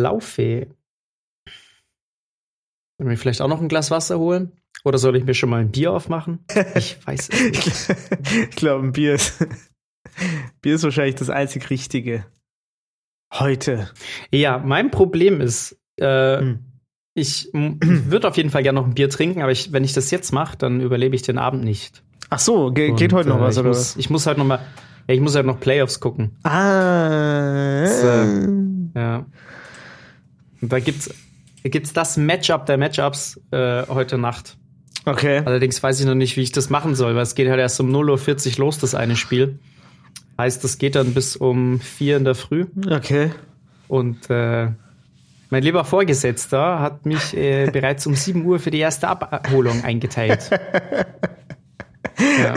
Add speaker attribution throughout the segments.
Speaker 1: Laufe. Soll ich mir vielleicht auch noch ein Glas Wasser holen? Oder soll ich mir schon mal ein Bier aufmachen? Ich weiß es nicht.
Speaker 2: ich glaube, ein Bier ist, Bier ist wahrscheinlich das einzig Richtige. Heute.
Speaker 1: Ja, mein Problem ist, äh,
Speaker 2: Hm.
Speaker 1: ich würde auf jeden Fall gerne noch ein Bier trinken, aber ich, wenn ich das jetzt mache, dann überlebe ich den Abend nicht.
Speaker 2: Ach so, ge geht
Speaker 1: Und,
Speaker 2: heute noch
Speaker 1: äh,
Speaker 2: was,
Speaker 1: ich
Speaker 2: oder
Speaker 1: muss,
Speaker 2: was?
Speaker 1: Ich muss halt noch mal, ja, ich muss halt noch Playoffs gucken.
Speaker 2: Ah.
Speaker 1: Ja. Und da gibt's, gibt's das Matchup der Matchups äh, heute Nacht.
Speaker 2: Okay.
Speaker 1: Allerdings weiß ich noch nicht, wie ich das machen soll, weil es geht halt erst um 0.40 Uhr los, das eine Spiel. Heißt, das geht dann bis um 4 in der Früh.
Speaker 2: Okay.
Speaker 1: Und äh, mein lieber Vorgesetzter hat mich äh, bereits um 7 Uhr für die erste Abholung eingeteilt. ja,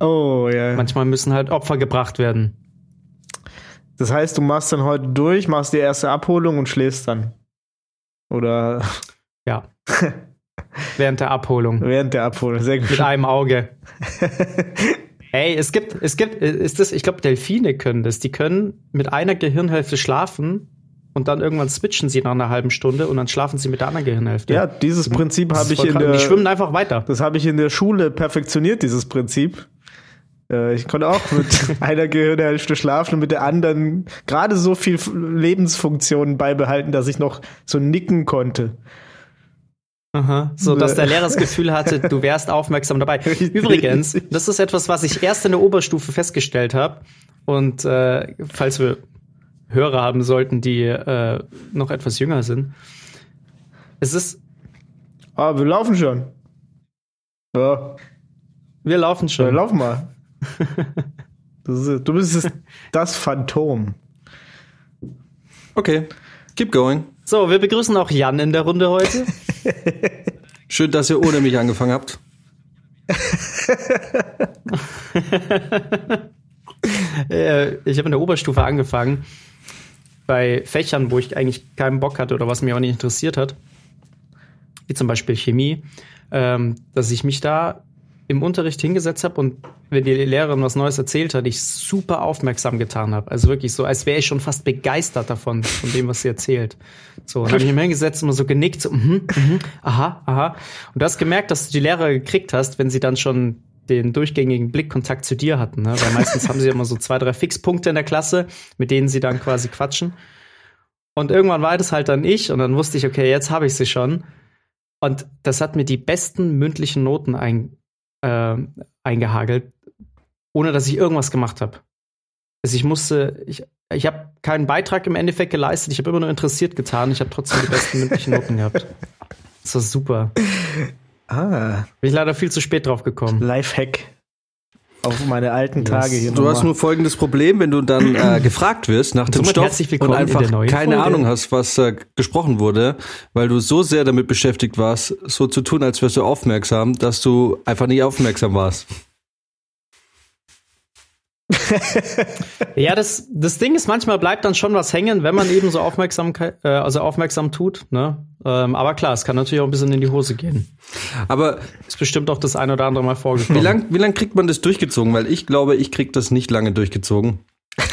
Speaker 2: Oh, ja.
Speaker 1: manchmal müssen halt Opfer gebracht werden.
Speaker 2: Das heißt, du machst dann heute durch, machst die erste Abholung und schläfst dann. Oder
Speaker 1: Ja. Während der Abholung.
Speaker 2: während der Abholung. Sehr
Speaker 1: Mit
Speaker 2: gut.
Speaker 1: einem Auge. Ey, es gibt, es gibt, ist das, ich glaube, Delfine können das. Die können mit einer Gehirnhälfte schlafen und dann irgendwann switchen sie nach einer halben Stunde und dann schlafen sie mit der anderen Gehirnhälfte.
Speaker 2: Ja, dieses Prinzip habe ich in der
Speaker 1: Die schwimmen einfach weiter.
Speaker 2: Das habe ich in der Schule perfektioniert, dieses Prinzip. Äh, Ich konnte auch mit einer Gehirnhälfte schlafen und mit der anderen gerade so viel Lebensfunktionen beibehalten, dass ich noch so nicken konnte.
Speaker 1: Aha, so dass der Lehrer das Gefühl hatte, du wärst aufmerksam dabei. Übrigens, das ist etwas, was ich erst in der Oberstufe festgestellt habe. Und äh, falls wir Hörer haben sollten, die äh, noch etwas jünger sind, es ist,
Speaker 2: Ah, wir laufen schon. Ja,
Speaker 1: wir laufen schon.
Speaker 2: lauf mal. Das ist, du bist es- das Phantom.
Speaker 3: Okay, keep going.
Speaker 1: So, wir begrüßen auch Jan in der Runde heute.
Speaker 3: Schön, dass ihr ohne mich angefangen habt.
Speaker 1: äh, ich habe in der Oberstufe angefangen bei Fächern, wo ich eigentlich keinen Bock hatte oder was mich auch nicht interessiert hat, wie zum Beispiel Chemie, ähm, dass ich mich da im Unterricht hingesetzt habe und wenn die Lehrerin was Neues erzählt hat, ich super aufmerksam getan habe. Also wirklich so, als wäre ich schon fast begeistert davon, von dem, was sie erzählt. So, dann habe ich mich hingesetzt und immer so genickt, so, mhm, mhm, aha, aha. Und du hast gemerkt, dass du die Lehrer gekriegt hast, wenn sie dann schon den durchgängigen Blickkontakt zu dir hatten. Ne? Weil meistens haben sie immer so zwei, drei Fixpunkte in der Klasse, mit denen sie dann quasi quatschen. Und irgendwann war das halt dann ich und dann wusste ich, okay, jetzt habe ich sie schon. Und das hat mir die besten mündlichen Noten ein, äh, eingehagelt, ohne dass ich irgendwas gemacht habe. Also ich musste, ich, ich habe keinen Beitrag im Endeffekt geleistet, ich habe immer nur interessiert getan, ich habe trotzdem die besten mündlichen Noten gehabt. Das war super.
Speaker 2: Ah,
Speaker 1: Bin ich leider viel zu spät drauf gekommen.
Speaker 2: Lifehack. Auf meine alten Tage hier
Speaker 3: Du hast nur folgendes Problem, wenn du dann äh, gefragt wirst nach dem Stoff und
Speaker 1: in
Speaker 3: einfach keine
Speaker 1: Folge.
Speaker 3: Ahnung hast, was äh, gesprochen wurde, weil du so sehr damit beschäftigt warst, so zu tun, als wärst du aufmerksam, dass du einfach nicht aufmerksam warst.
Speaker 1: Ja, das, das Ding ist, manchmal bleibt dann schon was hängen, wenn man eben so aufmerksam, äh, also aufmerksam tut. Ne? Ähm, aber klar, es kann natürlich auch ein bisschen in die Hose gehen.
Speaker 3: Aber
Speaker 1: Ist bestimmt auch das ein oder andere Mal vorgekommen.
Speaker 3: wie lang, wie lang kriegt man das durchgezogen? Weil ich glaube, ich krieg das nicht lange durchgezogen.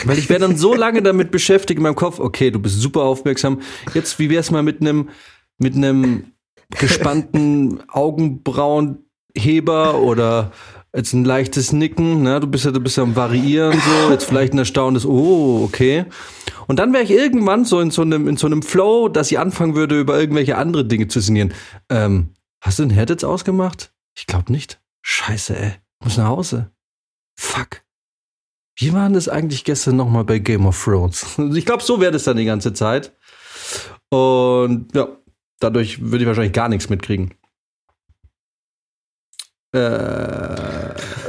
Speaker 3: Weil ich wäre dann so lange damit beschäftigt in meinem Kopf, okay, du bist super aufmerksam. Jetzt, wie wär's mal mit einem mit einem gespannten Augenbrauenheber oder jetzt ein leichtes Nicken, ne? Du bist ja, du bist ja am Variieren so, jetzt vielleicht ein erstauntes, oh, okay. Und dann wäre ich irgendwann so in so einem, in so einem Flow, dass ich anfangen würde, über irgendwelche andere Dinge zu sinnieren. Ähm, hast du den Herd jetzt ausgemacht? Ich glaube nicht. Scheiße, ey. Muss nach Hause. Fuck. Wie war das eigentlich gestern nochmal bei Game of Thrones? Ich glaube, so wäre das dann die ganze Zeit. Und ja, Dadurch würde ich wahrscheinlich gar nichts mitkriegen. Äh,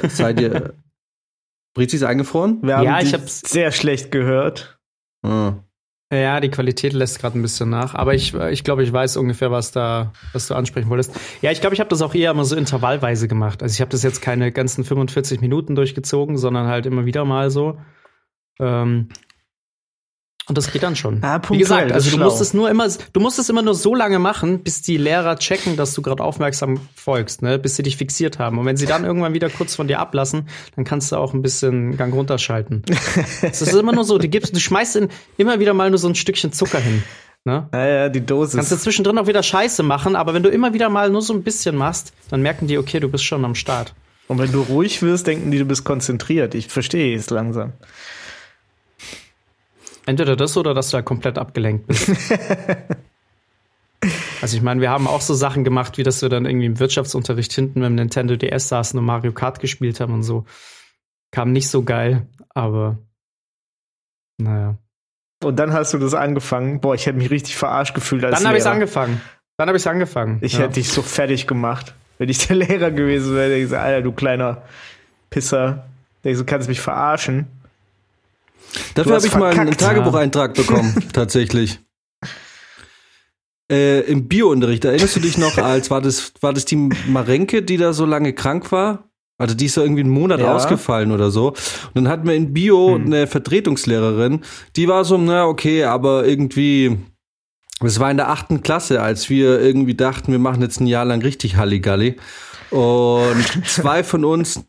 Speaker 3: seid ihr. Brizi ist eingefroren?
Speaker 2: Wir haben
Speaker 1: Ja, ich hab's-
Speaker 2: sehr schlecht gehört.
Speaker 3: Ah.
Speaker 1: Ja, die Qualität lässt gerade ein bisschen nach, aber ich, ich glaube, ich weiß ungefähr, was da, was du ansprechen wolltest. Ja, ich glaube, ich habe das auch eher immer so intervallweise gemacht. Also ich habe das jetzt keine ganzen 45 Minuten durchgezogen, sondern halt immer wieder mal so. Ähm, und das geht dann schon.
Speaker 2: Ah,
Speaker 1: Wie gesagt, also du musst es nur immer, du musst es immer nur so lange machen, bis die Lehrer checken, dass du gerade aufmerksam folgst, ne, bis sie dich fixiert haben. Und wenn sie dann irgendwann wieder kurz von dir ablassen, dann kannst du auch ein bisschen Gang runterschalten. Es ist immer nur so, du gibst, du schmeißt in, immer wieder mal nur so ein Stückchen Zucker hin. Ne?
Speaker 2: Ja, ja, die Dosis.
Speaker 1: Kannst du zwischendrin auch wieder Scheiße machen, aber wenn du immer wieder mal nur so ein bisschen machst, dann merken die, okay, du bist schon am Start.
Speaker 2: Und wenn du ruhig wirst, denken die, du bist konzentriert. Ich verstehe es langsam.
Speaker 1: Entweder das oder dass du da komplett abgelenkt bist. also ich meine, wir haben auch so Sachen gemacht, wie dass wir dann irgendwie im Wirtschaftsunterricht hinten mit dem Nintendo DS saßen und Mario Kart gespielt haben und so. Kam nicht so geil, aber naja.
Speaker 2: Und dann hast du das angefangen. Boah, ich hätte mich richtig verarscht gefühlt als
Speaker 1: Dann habe ich
Speaker 2: Lehrer.
Speaker 1: angefangen. Dann habe ich angefangen.
Speaker 2: Ich
Speaker 1: ja.
Speaker 2: hätte dich so fertig gemacht. Wenn ich der Lehrer gewesen wäre, hätte ich gesagt, Alter, du kleiner Pisser. So, kannst mich verarschen.
Speaker 3: Dafür habe ich mal einen. Tagebucheintrag bekommen, tatsächlich. Äh, Im Biounterricht, erinnerst du dich noch, als war das, war das die Marenke, die da so lange krank war? Also die ist ja irgendwie einen Monat
Speaker 2: Ja.
Speaker 3: ausgefallen oder so. Und dann hatten wir in Bio
Speaker 2: Hm.
Speaker 3: eine Vertretungslehrerin, die war so, na okay, aber irgendwie, es war in der achten Klasse, als wir irgendwie dachten, wir machen jetzt ein Jahr lang richtig Halligalli. Und zwei von uns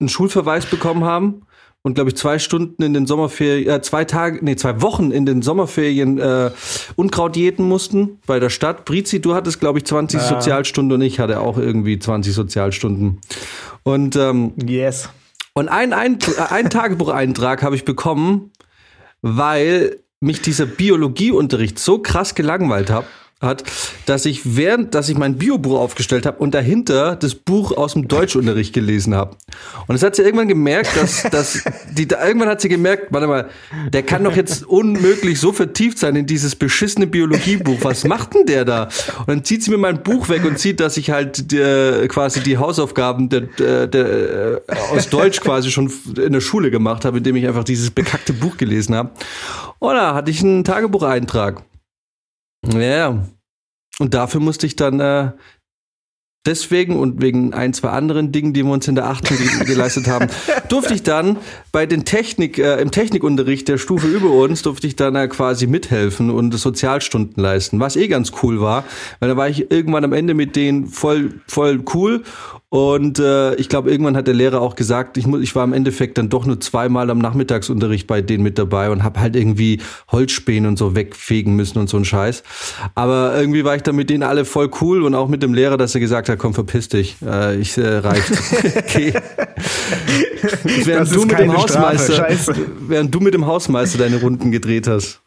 Speaker 3: einen Schulverweis bekommen haben und glaube ich zwei Stunden in den Sommerferien, äh, zwei Tage, nee, zwei Wochen in den Sommerferien äh, Unkraut jäten mussten bei der Stadt. Brizi, du hattest glaube ich 20
Speaker 2: Ja.
Speaker 3: Sozialstunden und ich hatte auch irgendwie 20 Sozialstunden. Und ähm,
Speaker 2: Yes.
Speaker 3: und einen, ein, einen Tagebucheintrag habe ich bekommen, weil mich dieser Biologieunterricht so krass gelangweilt hab, hat, dass ich während, dass ich mein Biobuch aufgestellt habe und dahinter das Buch aus dem Deutschunterricht gelesen habe. Und es hat sie irgendwann gemerkt, dass, dass die, da, irgendwann hat sie gemerkt, warte mal, der kann doch jetzt unmöglich so vertieft sein in dieses beschissene Biologiebuch. Was macht denn der da? Und dann zieht sie mir mein Buch weg und sieht, dass ich halt der, quasi die Hausaufgaben der, der, der, äh, aus Deutsch quasi schon in der Schule gemacht habe, indem ich einfach dieses bekackte Buch gelesen habe. Und da hatte ich einen Tagebucheintrag. Ja. Und dafür musste ich dann äh, deswegen und wegen ein, zwei anderen Dingen, die wir uns in der achten ge geleistet haben, durfte ich dann bei den Technik, äh, im Technikunterricht der Stufe über uns, durfte ich dann äh, quasi mithelfen und Sozialstunden leisten, was eh ganz cool war, weil da war ich irgendwann am Ende mit denen voll, voll cool und äh, ich glaube, irgendwann hat der Lehrer auch gesagt, ich, muss, ich war im Endeffekt dann doch nur zweimal am Nachmittagsunterricht bei denen mit dabei und habe halt irgendwie Holzspäne und so wegfegen müssen und so ein Scheiß. Aber irgendwie war ich dann mit denen alle voll cool und auch mit dem Lehrer, dass er gesagt hat, komm, verpiss dich, äh, ich äh, reicht. okay. während du mit dem
Speaker 2: Strafe,
Speaker 3: Hausmeister,
Speaker 2: scheiße.
Speaker 3: während du mit dem Hausmeister deine Runden gedreht hast.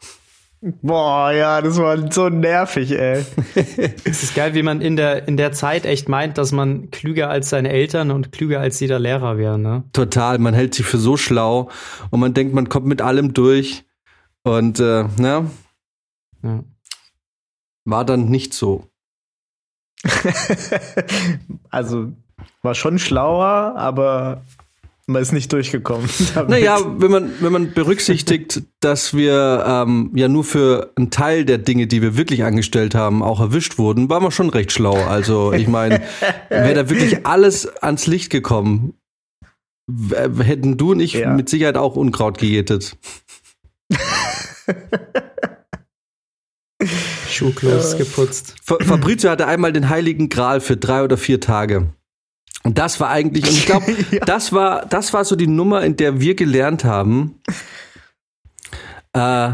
Speaker 2: Boah, ja, das war so nervig, ey.
Speaker 1: Es ist geil, wie man in der, in der Zeit echt meint, dass man klüger als seine Eltern und klüger als jeder Lehrer wäre, ne?
Speaker 3: Total, man hält sich für so schlau und man denkt, man kommt mit allem durch und äh, na,
Speaker 1: Ja.
Speaker 3: war dann nicht so.
Speaker 2: also, war schon schlauer, aber man ist nicht durchgekommen. damit.
Speaker 3: Naja, wenn man, wenn man berücksichtigt, dass wir ähm, ja nur für einen Teil der Dinge, die wir wirklich angestellt haben, auch erwischt wurden, waren wir schon recht schlau. Also ich meine, wäre da wirklich alles ans Licht gekommen, hätten du und ich
Speaker 2: Ja.
Speaker 3: mit Sicherheit auch Unkraut gejätet.
Speaker 1: Schuhklos geputzt.
Speaker 3: Fa- Fabrizio hatte einmal den heiligen Gral für drei oder vier Tage. Und das war eigentlich, und ich glaube,
Speaker 2: Ja.
Speaker 3: das war, das war so die Nummer, in der wir gelernt haben, äh,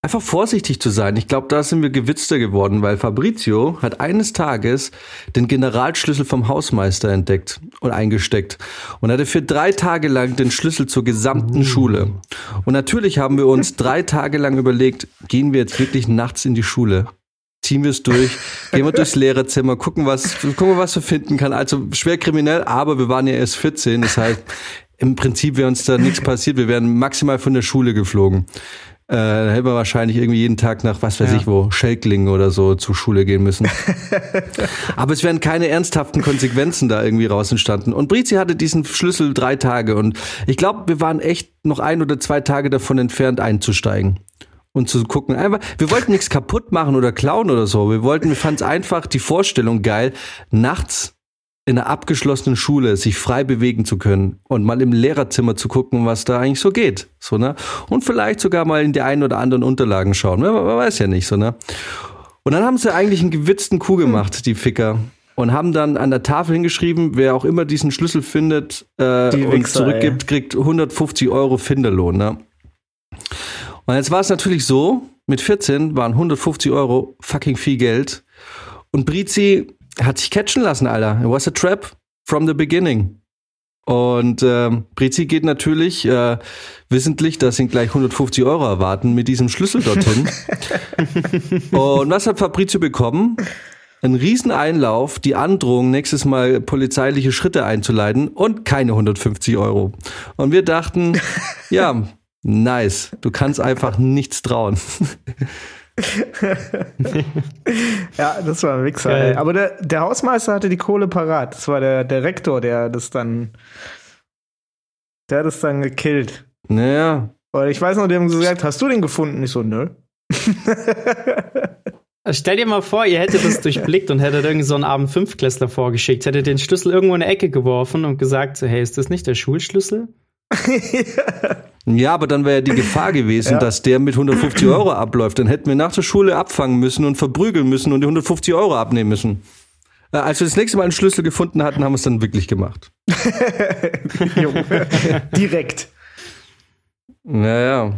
Speaker 3: einfach vorsichtig zu sein. Ich glaube, da sind wir gewitzter geworden, weil Fabrizio hat eines Tages den Generalschlüssel vom Hausmeister entdeckt und eingesteckt und hatte für drei Tage lang den Schlüssel zur gesamten Schule. Und natürlich haben wir uns drei Tage lang überlegt, gehen wir jetzt wirklich nachts in die Schule? Ziehen wir es durch, gehen wir durchs Lehrerzimmer, gucken, was, gucken, was wir finden kann. Also schwer kriminell, aber wir waren ja erst 14, das heißt, im Prinzip wäre uns da nichts passiert. Wir wären maximal von der Schule geflogen. Äh, dann hätten wir wahrscheinlich irgendwie jeden Tag nach, was weiß
Speaker 1: Ja.
Speaker 3: ich wo, Schelklingen oder so zur Schule gehen müssen. Aber es wären keine ernsthaften Konsequenzen da irgendwie raus entstanden. Und Brizi hatte diesen Schlüssel drei Tage und ich glaube, wir waren echt noch ein oder zwei Tage davon entfernt einzusteigen. Und zu gucken, einfach, wir wollten nichts kaputt machen oder klauen oder so. Wir wollten, wir fanden es einfach die Vorstellung geil, nachts in einer abgeschlossenen Schule sich frei bewegen zu können und mal im Lehrerzimmer zu gucken, was da eigentlich so geht. So, ne? Und vielleicht sogar mal in die einen oder anderen Unterlagen schauen. Ne? Man, man weiß ja nicht, so, ne? Und dann haben sie eigentlich einen gewitzten Coup gemacht, die Ficker. Und haben dann an der Tafel hingeschrieben, wer auch immer diesen Schlüssel findet äh,
Speaker 2: Die
Speaker 3: und zurückgibt, kriegt 150 Euro Finderlohn. Ne? Und jetzt war es natürlich so, mit 14 waren 150 Euro fucking viel Geld. Und Brizi hat sich catchen lassen, Alter. It was a trap from the beginning. Und ähm, Brizi geht natürlich äh, wissentlich, dass ihn gleich 150 Euro erwarten mit diesem Schlüssel dorthin. Und was hat Fabrizio bekommen? Ein Rieseneinlauf, die Androhung, nächstes Mal polizeiliche Schritte einzuleiten und keine 150 Euro. Und wir dachten, ja, nice, du kannst einfach nichts trauen.
Speaker 2: Ja, das war ein Wichser. Ey. Aber der, der Hausmeister hatte die Kohle parat. Das war der, der Rektor, der das dann, der hat das dann gekillt.
Speaker 3: Naja,
Speaker 2: Und ich weiß noch, die haben gesagt, hast du den gefunden? Ich so, nö.
Speaker 1: Stell dir mal vor, ihr hättet das durchblickt und hättet irgendwie so einen Abend Fünfklässler vorgeschickt, hättet den Schlüssel irgendwo in eine Ecke geworfen und gesagt, so, hey, ist das nicht der Schulschlüssel?
Speaker 3: Ja, aber dann wäre ja die Gefahr gewesen,
Speaker 2: Ja.
Speaker 3: dass der mit 150 Euro abläuft. Dann hätten wir nach der Schule abfangen müssen und verprügeln müssen und die 150 Euro abnehmen müssen. Äh, Als wir das nächste Mal einen Schlüssel gefunden hatten, haben wir es dann wirklich gemacht.
Speaker 2: Direkt.
Speaker 3: Naja.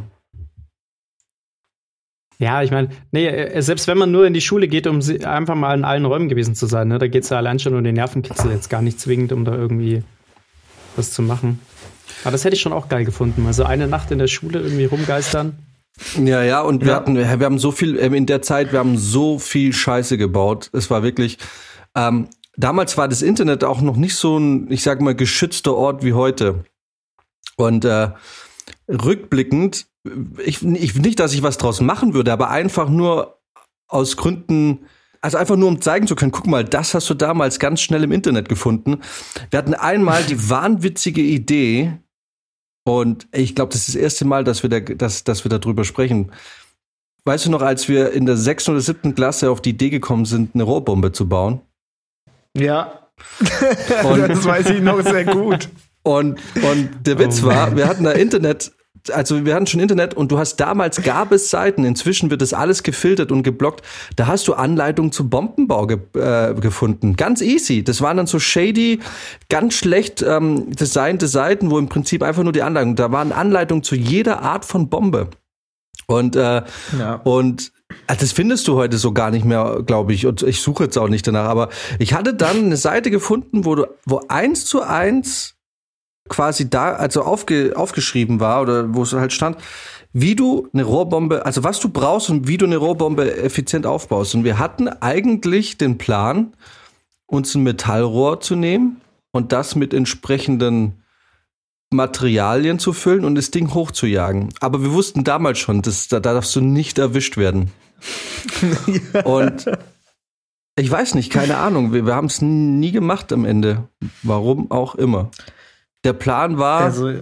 Speaker 1: Ja, ich meine, nee, äh, selbst wenn man nur in die Schule geht, um sie- einfach mal in allen Räumen gewesen zu sein, ne, da geht es ja allein schon um den Nervenkitzel, jetzt gar nicht zwingend, um da irgendwie was zu machen. Aber das hätte ich schon auch geil gefunden. Also eine Nacht in der Schule irgendwie rumgeistern.
Speaker 3: Ja, ja, und wir
Speaker 2: Ja.
Speaker 3: hatten, wir haben so viel, ähm, in der Zeit, wir haben so viel Scheiße gebaut. Es war wirklich, ähm, damals war das Internet auch noch nicht so ein, ich sag mal, geschützter Ort wie heute. Und äh, rückblickend, ich, ich nicht, dass ich was draus machen würde, aber einfach nur aus Gründen, also einfach nur um zeigen zu können, guck mal, das hast du damals ganz schnell im Internet gefunden. Wir hatten einmal die wahnwitzige Idee, und ich glaube, das ist das erste Mal, dass wir, da, dass, dass wir darüber sprechen. Weißt du noch, als wir in der sechsten oder siebten Klasse auf die Idee gekommen sind, eine Rohrbombe zu bauen?
Speaker 2: Ja.
Speaker 3: Und-
Speaker 2: das weiß ich noch sehr gut.
Speaker 3: Und, und der Witz
Speaker 1: Oh
Speaker 3: war, wir hatten da Internet, also wir hatten schon Internet und du hast damals gab es Seiten, inzwischen wird das alles gefiltert und geblockt. Da hast du Anleitungen zum Bombenbau ge äh, gefunden. Ganz easy. Das waren dann so shady, ganz schlecht ähm, designte Seiten, wo im Prinzip einfach nur die Anleitung, da waren Anleitungen zu jeder Art von Bombe. Und äh,
Speaker 2: Ja.
Speaker 3: und ah, das findest du heute so gar nicht mehr, glaube ich. Und ich suche jetzt auch nicht danach. Aber ich hatte dann eine Seite gefunden, wo du, wo eins zu eins quasi da, also aufge, aufgeschrieben war oder wo es halt stand, wie du eine Rohrbombe, also was du brauchst und wie du eine Rohrbombe effizient aufbaust. Und wir hatten eigentlich den Plan, uns ein Metallrohr zu nehmen und das mit entsprechenden Materialien zu füllen und das Ding hochzujagen. Aber wir wussten damals schon, dass, da, da darfst du nicht erwischt werden. Und ich weiß nicht, keine Ahnung. Wir, wir haben es nie gemacht am Ende. Warum auch immer. Der Plan war,
Speaker 2: Also,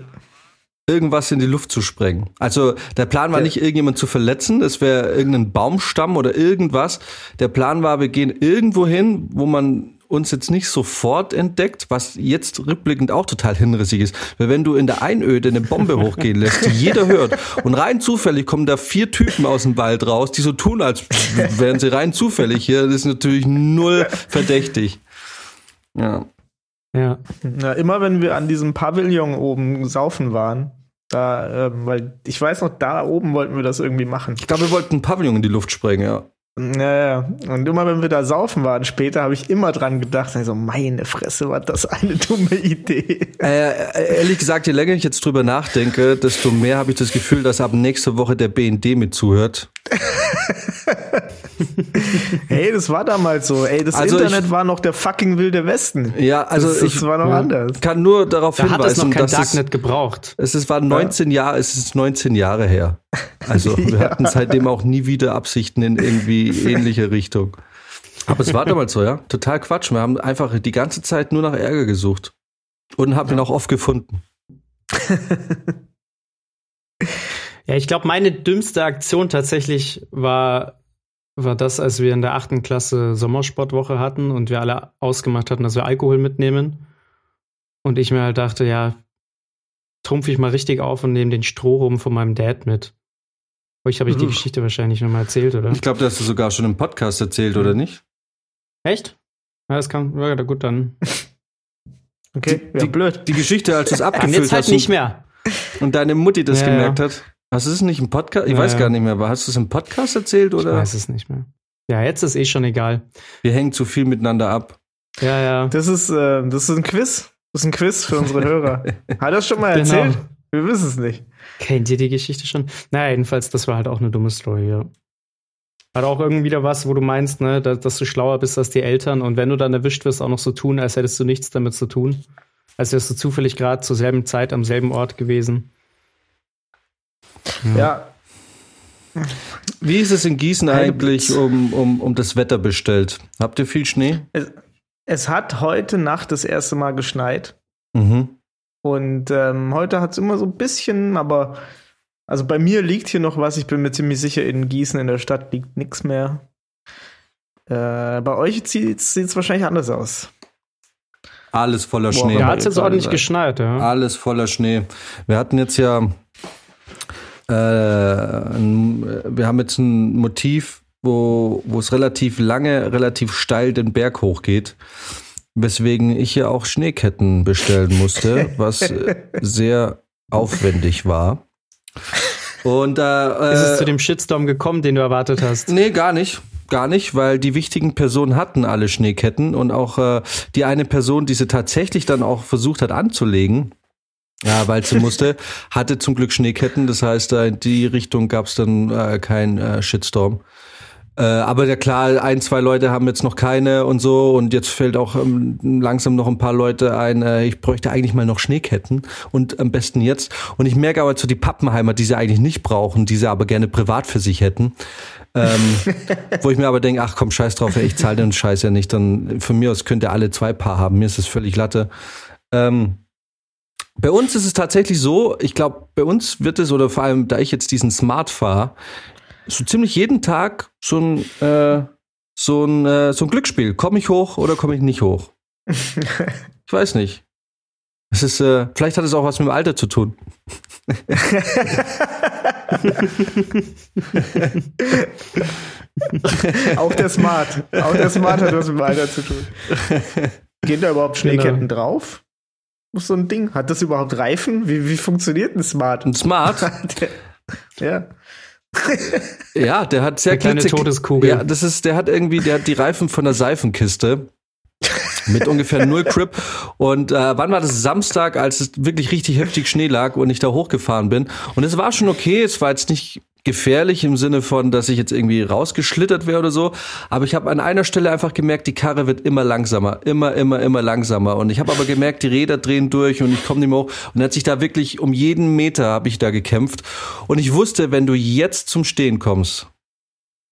Speaker 3: irgendwas in die Luft zu sprengen. Also der Plan war
Speaker 2: Der-
Speaker 3: nicht, irgendjemand zu verletzen, es wäre irgendein Baumstamm oder irgendwas. Der Plan war, wir gehen irgendwo hin, wo man uns jetzt nicht sofort entdeckt, was jetzt rückblickend auch total hinrissig ist. Weil wenn du in der Einöde eine Bombe hochgehen lässt, die jeder hört, und rein zufällig kommen da vier Typen aus dem Wald raus, die so tun, als wären sie rein zufällig hier, das ist natürlich null verdächtig. Ja.
Speaker 1: Ja.
Speaker 2: na, immer wenn wir an diesem Pavillon oben saufen waren, da, ähm, weil ich weiß noch, da oben wollten wir das irgendwie machen.
Speaker 3: Ich glaube, wir wollten einen Pavillon in die Luft sprengen, ja.
Speaker 2: Naja, und immer wenn wir da saufen waren, später habe ich immer dran gedacht, also meine Fresse, war das eine dumme Idee.
Speaker 3: Äh, ehrlich gesagt, je länger ich jetzt drüber nachdenke, desto mehr habe ich das Gefühl, dass ab nächster Woche der BND mit zuhört.
Speaker 2: hey, das war damals so. Ey, das
Speaker 3: Also
Speaker 2: Internet
Speaker 3: ich-
Speaker 2: war noch der fucking wilde Westen.
Speaker 3: Ja, also
Speaker 2: das,
Speaker 3: ich
Speaker 2: das war noch
Speaker 1: ja.
Speaker 2: anders.
Speaker 3: kann nur darauf
Speaker 1: Da hat es noch
Speaker 3: hinweisen,
Speaker 1: kein
Speaker 3: dass es,
Speaker 1: Darknet gebraucht.
Speaker 3: es ist, war 19 Jahre, es ist 19 Jahre her. Also wir hatten seitdem auch nie wieder Absichten in irgendwie ähnliche Richtung. Aber es war damals so, ja. Total Quatsch. Wir haben einfach die ganze Zeit nur nach Ärger gesucht. Und haben ihn auch oft gefunden.
Speaker 1: Ja, ich glaube, meine dümmste Aktion tatsächlich war, war das, als wir in der achten Klasse Sommersportwoche hatten und wir alle ausgemacht hatten, dass wir Alkohol mitnehmen. Und ich mir halt dachte, ja, trumpf ich mal richtig auf und nehme den Strohrum von meinem Dad mit. Euch habe ich die
Speaker 2: Uff.
Speaker 1: Geschichte wahrscheinlich noch mal erzählt, oder?
Speaker 3: Ich glaube, das hast du sogar schon im Podcast erzählt, oder nicht?
Speaker 1: Echt? Ja, das kann, ja, gut, dann.
Speaker 2: Okay, ja,
Speaker 3: die-
Speaker 2: blöd.
Speaker 3: Die Geschichte, als du es abgefüllt
Speaker 1: jetzt halt
Speaker 3: hast
Speaker 1: nicht mehr.
Speaker 3: und deine Mutti das
Speaker 1: Ja,
Speaker 3: gemerkt
Speaker 1: ja.
Speaker 3: hat. Hast du es nicht im Podcast? Ich
Speaker 1: Ja,
Speaker 3: weiß gar nicht mehr, aber hast du es im Podcast erzählt
Speaker 1: Ich
Speaker 3: oder?
Speaker 1: weiß es nicht mehr. Ja, jetzt ist eh schon egal.
Speaker 3: Wir hängen zu viel miteinander ab.
Speaker 1: Ja, ja.
Speaker 2: Das ist, äh, das ist ein Quiz. Das ist ein Quiz für unsere Hörer. Hat er schon mal
Speaker 1: Genau.
Speaker 2: erzählt? Wir wissen es nicht.
Speaker 1: Kennt ihr die Geschichte schon? Naja, jedenfalls, das war halt auch eine dumme Story, ja. Hat auch irgendwie wieder was, wo du meinst, ne, dass, dass du schlauer bist als die Eltern und wenn du dann erwischt wirst, auch noch so tun, als hättest du nichts damit zu tun. Als wärst du zufällig gerade zur selben Zeit am selben Ort gewesen.
Speaker 2: Ja,
Speaker 3: Wie ist es in Gießen eigentlich um, um, um das Wetter bestellt? Habt ihr viel Schnee?
Speaker 2: es, es hat heute Nacht das erste Mal geschneit.
Speaker 3: Mhm.
Speaker 2: Und ähm, heute hat es immer so ein bisschen, aber also bei mir liegt hier noch was. Ich bin mir ziemlich sicher, in Gießen in der Stadt liegt nichts mehr. Äh, bei euch sieht es wahrscheinlich anders aus.
Speaker 3: Alles voller
Speaker 2: Boah,
Speaker 3: Schnee.
Speaker 2: Ja,
Speaker 1: Ja,
Speaker 2: aber
Speaker 1: hat
Speaker 2: ihr
Speaker 1: jetzt ordentlich geschneit, ja.
Speaker 3: Alles voller Schnee. Wir hatten jetzt ja, äh, ein, wir haben jetzt ein Motiv, wo, wo es relativ lange, relativ steil den Berg hochgeht. Weswegen ich ja auch Schneeketten bestellen musste, was äh, sehr aufwendig war. Und da
Speaker 1: Ist es
Speaker 3: äh,
Speaker 1: zu dem Shitstorm gekommen, den du erwartet hast?
Speaker 3: Nee, gar nicht. Gar nicht, weil die wichtigen Personen hatten alle Schneeketten und auch äh, die eine Person, die sie tatsächlich dann auch versucht hat anzulegen, ja, weil sie musste, hatte zum Glück Schneeketten. Das heißt, in die Richtung gab es dann äh, kein äh, Shitstorm. Äh, aber ja klar, ein, zwei Leute haben jetzt noch keine und so und jetzt fällt auch ähm, langsam noch ein paar Leute ein, äh, ich bräuchte eigentlich mal noch Schneeketten und am besten jetzt. Und ich merke aber so die Pappenheimer, die sie eigentlich nicht brauchen, die sie aber gerne privat für sich hätten. ähm, wo ich mir aber denke, ach komm, scheiß drauf, ey, ich zahle den Scheiß ja nicht, dann von mir aus könnt ihr alle zwei Paar haben, mir ist das völlig Latte. Ähm, bei uns ist es tatsächlich so, ich glaube, bei uns wird es, oder vor allem, da ich jetzt diesen Smart fahre, so ziemlich jeden Tag so ein, äh, so ein, äh, so ein Glücksspiel. Komme ich hoch oder komme ich nicht hoch? Ich weiß nicht. Es ist, äh, vielleicht hat es auch was mit dem Alter zu tun.
Speaker 2: Auch der Smart. Auch der Smart hat was mit dem Alter zu tun. Gehen da überhaupt Schneeketten drauf? So ein Ding? Hat das überhaupt Reifen? Wie, wie funktioniert ein Smart?
Speaker 3: Ein Smart,
Speaker 2: ja.
Speaker 3: ja, der hat sehr
Speaker 1: Eine kleine Todeskugel.
Speaker 3: Ja, das ist, der hat irgendwie, der hat die Reifen von der Seifenkiste. Mit ungefähr null Grip. Und äh, wann war das? Samstag, als es wirklich richtig heftig Schnee lag und ich da hochgefahren bin. Und es war schon okay, es war jetzt nicht gefährlich im Sinne von, dass ich jetzt irgendwie rausgeschlittert wäre oder so. Aber ich habe an einer Stelle einfach gemerkt, die Karre wird immer langsamer, immer, immer, immer langsamer. Und ich habe aber gemerkt, die Räder drehen durch und ich komme nicht mehr hoch. Und hat sich da wirklich um jeden Meter habe ich da gekämpft. Und ich wusste, wenn du jetzt zum Stehen kommst,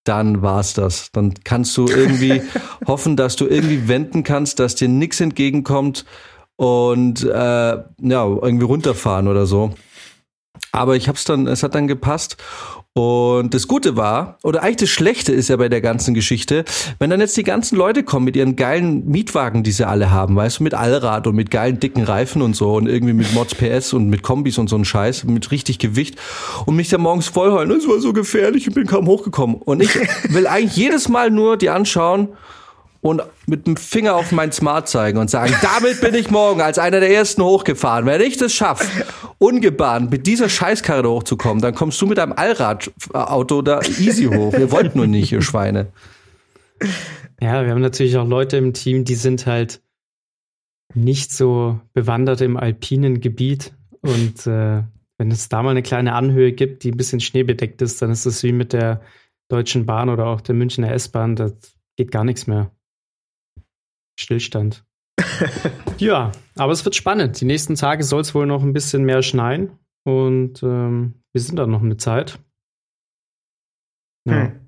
Speaker 3: dann war's das. Dann kannst du irgendwie hoffen, dass du irgendwie wenden kannst, dass dir nichts entgegenkommt und äh, ja, irgendwie runterfahren oder so. Aber ich hab's dann, es hat dann gepasst. Und das Gute war, oder eigentlich das Schlechte ist ja bei der ganzen Geschichte, wenn dann jetzt die ganzen Leute kommen mit ihren geilen Mietwagen, die sie alle haben, weißt du, mit Allrad und mit geilen dicken Reifen und so und irgendwie mit Mods PS und mit Kombis und so ein Scheiß, mit richtig Gewicht und mich dann morgens vollheulen, es war so gefährlich, ich bin kaum hochgekommen. Und ich will eigentlich jedes Mal nur die anschauen und mit dem Finger auf mein Smart zeigen und sagen, damit bin ich morgen als einer der ersten hochgefahren. Wenn ich das schaffe, ungebahnt mit dieser Scheißkarre da hochzukommen, dann kommst du mit deinem Allradauto da easy hoch. Ihr wollt nur nicht, ihr Schweine.
Speaker 1: Ja, wir haben natürlich auch Leute im Team, die sind halt nicht so bewandert im alpinen Gebiet. Und äh, wenn es da mal eine kleine Anhöhe gibt, die ein bisschen schneebedeckt ist, dann ist es wie mit der Deutschen Bahn oder auch der Münchner S-Bahn, da geht gar nichts mehr. Stillstand. ja, aber es wird spannend. Die nächsten Tage soll es wohl noch ein bisschen mehr schneien und ähm, wir sind da noch eine Zeit. Ja.
Speaker 2: Hm.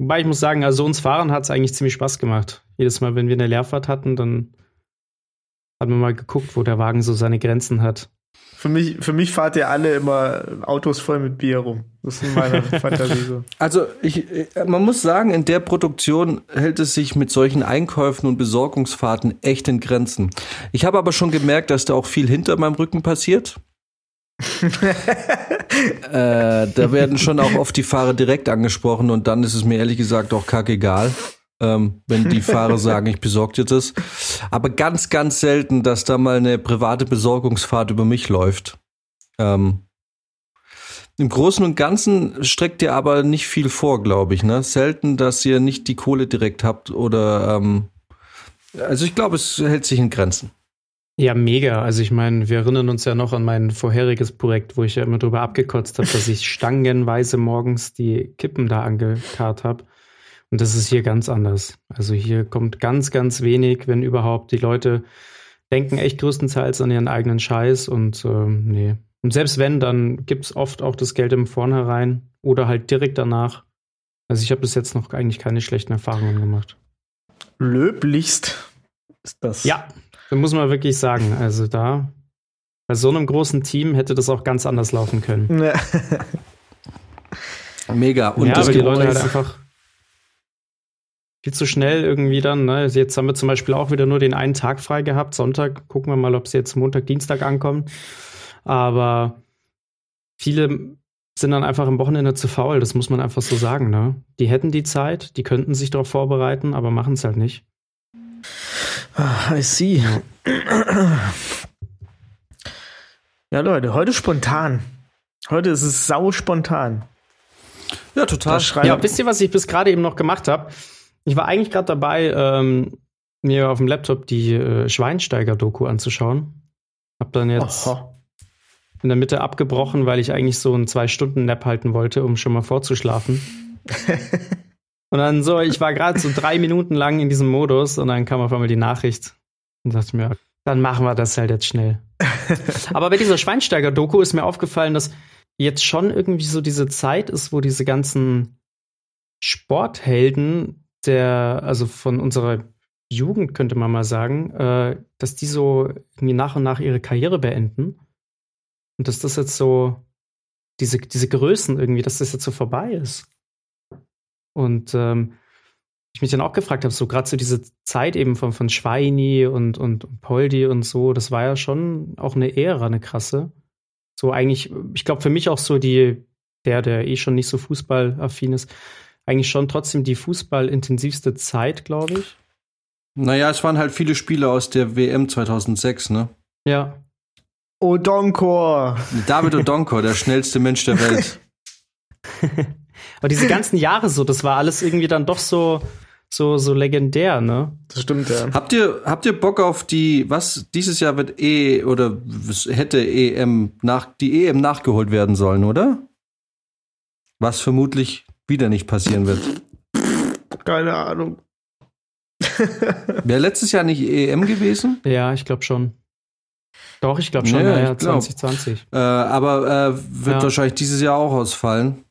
Speaker 1: Wobei ich muss sagen, also uns Fahren hat es eigentlich ziemlich Spaß gemacht. Jedes Mal, wenn wir eine Leerfahrt hatten, dann haben wir mal geguckt, wo der Wagen so seine Grenzen hat.
Speaker 2: Für mich, für mich fahrt ihr alle immer Autos voll mit Bier rum. Das ist in meiner Fantasie so.
Speaker 3: Also ich, äh, man muss sagen, in der Produktion hält es sich mit solchen Einkäufen und Besorgungsfahrten echt in Grenzen. Ich habe aber schon gemerkt, dass da auch viel hinter meinem Rücken passiert. äh, da werden schon auch oft die Fahrer direkt angesprochen und dann ist es mir ehrlich gesagt auch kackegal, ähm, wenn die Fahrer sagen, ich besorge dir das. Aber ganz, ganz selten, dass da mal eine private Besorgungsfahrt über mich läuft. Ähm, Im Großen und Ganzen streckt ihr aber nicht viel vor, glaube ich. Ne? Selten, dass ihr nicht die Kohle direkt habt oder ähm, also ich glaube, es hält sich in Grenzen.
Speaker 1: Ja, mega. Also ich meine, wir erinnern uns ja noch an mein vorheriges Projekt, wo ich ja immer drüber abgekotzt habe, dass ich stangenweise morgens die Kippen da angekarrt habe. Und das ist hier ganz anders. Also hier kommt ganz, ganz wenig, wenn überhaupt. Die Leute denken echt größtenteils an ihren eigenen Scheiß und ähm, nee. Und selbst wenn, dann gibt es oft auch das Geld im Vornherein oder halt direkt danach. Also ich habe bis jetzt noch eigentlich keine schlechten Erfahrungen gemacht.
Speaker 2: Löblichst ist das.
Speaker 1: Ja, das muss man wirklich sagen. Also da, bei so einem großen Team hätte das auch ganz anders laufen können.
Speaker 3: Mega. Und
Speaker 1: ja,
Speaker 3: das
Speaker 1: aber die Leute halt einfach viel zu schnell irgendwie dann. Ne? Jetzt haben wir zum Beispiel auch wieder nur den einen Tag frei gehabt. Sonntag gucken wir mal, ob es jetzt Montag, Dienstag ankommt. Aber viele sind dann einfach am Wochenende zu faul. Das muss man einfach so sagen. Ne? Die hätten die Zeit, die könnten sich darauf vorbereiten, aber machen es halt nicht.
Speaker 2: Ah, I see. Ja, Leute, heute spontan. Heute ist es sau spontan.
Speaker 3: ja, total.
Speaker 1: Ja, wisst ihr, was ich bis gerade eben noch gemacht habe? Ich war eigentlich gerade dabei, ähm, mir auf dem Laptop die äh, Schweinsteiger-Doku anzuschauen. Hab dann jetzt
Speaker 2: Oho.
Speaker 1: in der Mitte abgebrochen, weil ich eigentlich so einen Zwei-Stunden-Nap halten wollte, um schon mal vorzuschlafen. und dann so, ich war gerade so drei Minuten lang in diesem Modus und dann kam auf einmal die Nachricht und dachte mir, dann machen wir das halt jetzt schnell. Aber bei dieser Schweinsteiger-Doku ist mir aufgefallen, dass jetzt schon irgendwie so diese Zeit ist, wo diese ganzen Sporthelden der, also von unserer Jugend könnte man mal sagen, äh, dass die so irgendwie nach und nach ihre Karriere beenden. Und dass das jetzt so, diese, diese Größen irgendwie, dass das jetzt so vorbei ist. Und ähm, ich mich dann auch gefragt habe, so gerade so diese Zeit eben von, von Schweini und, und, Poldi und so, das war ja schon auch eine Ära, eine krasse. So eigentlich, ich glaube für mich auch so die, der, der eh schon nicht so fußballaffin ist, eigentlich schon trotzdem die fußballintensivste Zeit, glaube ich.
Speaker 3: Naja, es waren halt viele Spiele aus der WM 2006, ne?
Speaker 1: Ja.
Speaker 2: Odonkor.
Speaker 3: David Odonkor, der schnellste Mensch der Welt.
Speaker 1: Aber diese ganzen Jahre so, das war alles irgendwie dann doch so, so, so legendär, ne?
Speaker 2: Das stimmt, ja.
Speaker 3: Habt ihr, habt ihr Bock auf die, was, dieses Jahr wird E oder hätte EM nach, die EM nachgeholt werden sollen, oder? Was vermutlich wieder nicht passieren wird.
Speaker 2: Keine Ahnung.
Speaker 3: Wäre letztes Jahr nicht EM gewesen?
Speaker 1: Ja, ich glaube schon. Doch, ich glaube schon,
Speaker 3: Ja,
Speaker 1: ja,
Speaker 3: ich
Speaker 1: ja,
Speaker 3: glaub.
Speaker 1: 2020.
Speaker 3: Äh, aber äh, wird
Speaker 1: Ja.
Speaker 3: wahrscheinlich dieses Jahr auch ausfallen.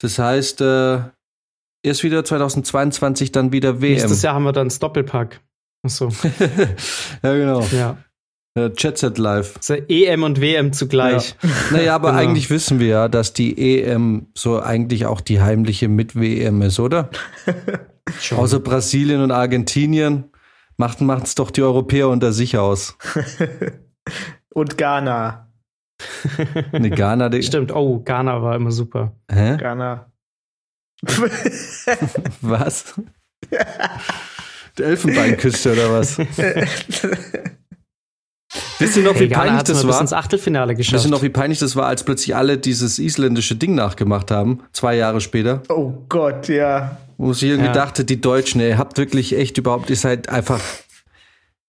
Speaker 3: Das heißt, äh, erst wieder 2022 dann wieder WM.
Speaker 1: Nächstes Jahr haben wir dann das Doppelpack. Achso,
Speaker 3: ja, genau.
Speaker 1: ja.
Speaker 3: Äh, Jet Set Live.
Speaker 1: Also EM und WM zugleich.
Speaker 3: Naja, aber
Speaker 1: Genau.
Speaker 3: eigentlich wissen wir ja, dass die EM so eigentlich auch die heimliche Mit-WM ist, oder? Außer Brasilien und Argentinien machten es doch die Europäer unter sich aus.
Speaker 2: Und Ghana.
Speaker 3: Ne, Ghana, die,
Speaker 1: Stimmt, oh, Ghana war immer super.
Speaker 3: Hä?
Speaker 2: Ghana.
Speaker 3: Was? Der Elfenbeinküste oder was? Wisst ihr noch, wie
Speaker 1: Hey, Ghana
Speaker 3: peinlich das war?
Speaker 1: ins Achtelfinale
Speaker 3: Wisst
Speaker 1: geschafft.
Speaker 3: ihr noch, wie peinlich das war, als plötzlich alle dieses isländische Ding nachgemacht haben, zwei Jahre später?
Speaker 2: oh Gott, ja.
Speaker 3: Wo sie irgendwie
Speaker 1: Ja.
Speaker 3: dachte, die Deutschen, ey, habt wirklich echt überhaupt, ihr seid einfach,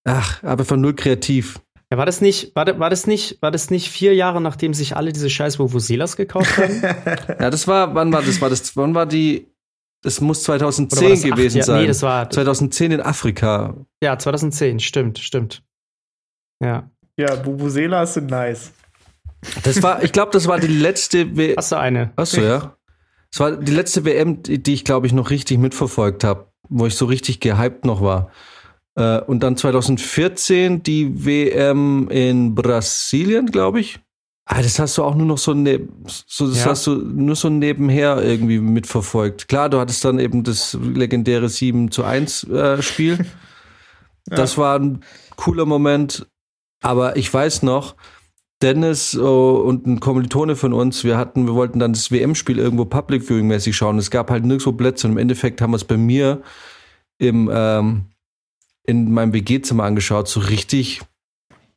Speaker 3: ach, aber von null kreativ.
Speaker 1: Ja, war das nicht, war, war das nicht, war das nicht vier Jahre, nachdem sich alle diese scheiß Vuvuzelas gekauft haben?
Speaker 3: Ja, das war, wann war das? War das, wann war die? Das muss
Speaker 1: Oder
Speaker 3: 2010
Speaker 1: war das acht
Speaker 3: gewesen
Speaker 1: Jahre?
Speaker 3: sein.
Speaker 1: Nee, das war-
Speaker 3: 2010 in Afrika.
Speaker 1: ja, 2010, stimmt, stimmt. Ja.
Speaker 2: Ja, Bubuselas sind nice.
Speaker 3: Das war, ich glaube, das war die letzte. W
Speaker 1: Hast du eine?
Speaker 3: Achso, ja. Das war die letzte WM, die ich, glaube ich, noch richtig mitverfolgt habe, wo ich so richtig gehypt noch war. Äh, und dann 2014 die WM in Brasilien, glaube ich. Ah, das hast du auch nur noch so, ne so das
Speaker 1: Ja.
Speaker 3: hast du nur so nebenher irgendwie mitverfolgt. Klar, du hattest dann eben das legendäre 7 zu 1 äh, Spiel. Das war ein cooler Moment. Aber ich weiß noch, Dennis oh, und ein Kommilitone von uns, wir hatten, wir wollten dann das WM-Spiel irgendwo Public Viewing mäßig schauen. Es gab halt nirgendwo Plätze und im Endeffekt haben wir es bei mir im, ähm, in meinem WG-Zimmer angeschaut, so richtig,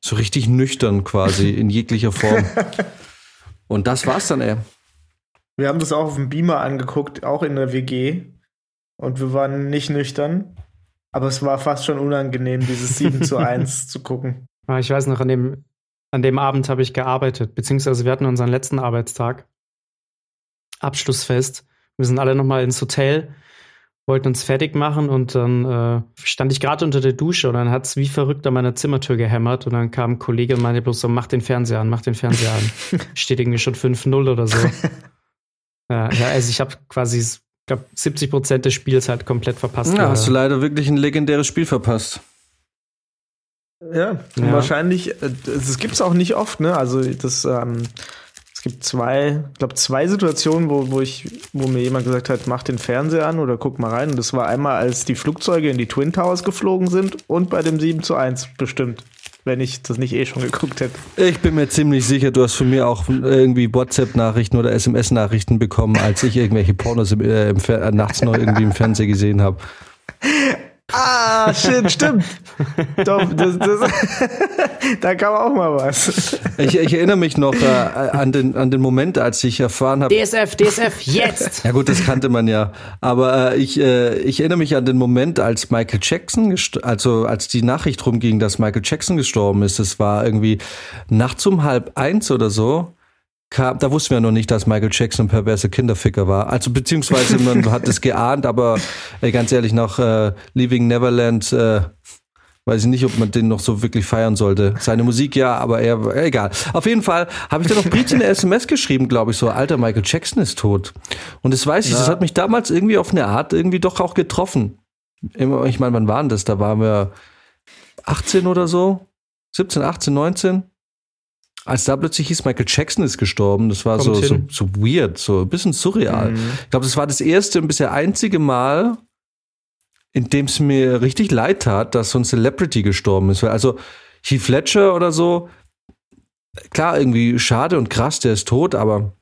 Speaker 3: so richtig nüchtern quasi, in jeglicher Form. Und das war's dann, ey.
Speaker 2: Wir haben das auch auf dem Beamer angeguckt, auch in der WG. Und wir waren nicht nüchtern. Aber es war fast schon unangenehm, dieses 7 zu 1 zu gucken.
Speaker 1: Ah, Ich weiß noch, an dem, an dem Abend habe ich gearbeitet, beziehungsweise wir hatten unseren letzten Arbeitstag. Abschlussfest. Wir sind alle nochmal ins Hotel, wollten uns fertig machen und dann äh, stand ich gerade unter der Dusche und dann hat es wie verrückt an meiner Zimmertür gehämmert und dann kam ein Kollege und meinte bloß so, mach den Fernseher an, mach den Fernseher an. Steht irgendwie schon 5-0 oder so. ja, ja, also ich habe quasi, ich glaube, 70 Prozent des Spiels halt komplett verpasst.
Speaker 3: Ja, hast du
Speaker 1: leider
Speaker 3: wirklich ein legendäres Spiel verpasst.
Speaker 2: Ja,
Speaker 1: Ja.
Speaker 2: wahrscheinlich, äh, das gibt's auch nicht oft, ne? Also das, ähm, es gibt zwei, ich glaube zwei Situationen, wo, wo ich, wo mir jemand gesagt hat, mach den Fernseher an oder guck mal rein. Und das war einmal, als die Flugzeuge in die Twin Towers geflogen sind und bei dem 7 zu 1 bestimmt, wenn ich das nicht eh schon geguckt hätte.
Speaker 3: Ich bin mir ziemlich sicher, du hast von mir auch irgendwie WhatsApp-Nachrichten oder SMS-Nachrichten bekommen, als ich irgendwelche Pornos im, äh, im äh, nachts noch irgendwie im Fernsehen gesehen habe.
Speaker 2: Ah, shit, stimmt. Doch, das, das, da kam auch mal was.
Speaker 3: Ich, ich erinnere mich noch äh, an, den, an den Moment, als ich erfahren habe.
Speaker 1: DSF, DSF, jetzt!
Speaker 3: Ja gut, das kannte man ja. Aber äh, ich, äh, ich erinnere mich an den Moment, als Michael Jackson, also als die Nachricht rumging, dass Michael Jackson gestorben ist. Das war irgendwie nachts um halb eins oder so. Kam, da wussten wir noch nicht, dass Michael Jackson ein perverser Kinderficker war. Also beziehungsweise man hat es geahnt, aber ey, ganz ehrlich, nach äh, Leaving Neverland äh, weiß ich nicht, ob man den noch so wirklich feiern sollte. Seine Musik ja, aber er, egal. Auf jeden Fall habe ich dann noch Brit eine SMS geschrieben, glaube ich, so, alter, Michael Jackson ist tot. Und das weiß ich, das hat mich damals irgendwie auf eine Art irgendwie doch auch getroffen. Ich meine, wann waren das? Da waren wir 18 oder so? 17, 18, 19? Als da plötzlich hieß, Michael Jackson ist gestorben, das war so, so, so weird, so ein bisschen surreal. Ich glaube, das war das erste und bisher einzige Mal, in dem es mir richtig leid tat, dass so ein Celebrity gestorben ist. Also Heath Ledger oder so, klar, irgendwie schade und krass, der ist tot, aber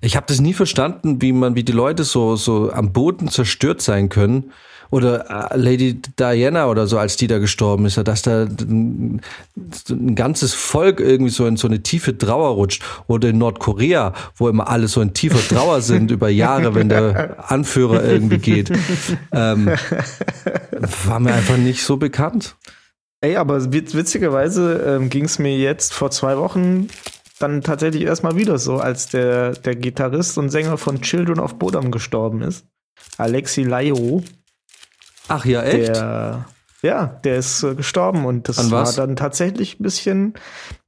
Speaker 3: ich habe das nie verstanden, wie man, wie die Leute so, so am Boden zerstört sein können. Oder äh, Lady Diana oder so, als die da gestorben ist, dass da ein, ein ganzes Volk irgendwie so in so eine tiefe Trauer rutscht. Oder in Nordkorea, wo immer alle so in tiefer Trauer sind über Jahre, wenn der Anführer irgendwie geht. Ähm, war mir einfach nicht so bekannt.
Speaker 2: Ey, aber witz- witzigerweise ähm, ging es mir jetzt vor zwei Wochen dann tatsächlich erstmal wieder so, als der, der Gitarrist und Sänger von Children of Bodom gestorben ist. Alexi Laio,
Speaker 3: Ach ja, echt?
Speaker 2: der ja, der ist äh, gestorben und das war dann tatsächlich ein bisschen,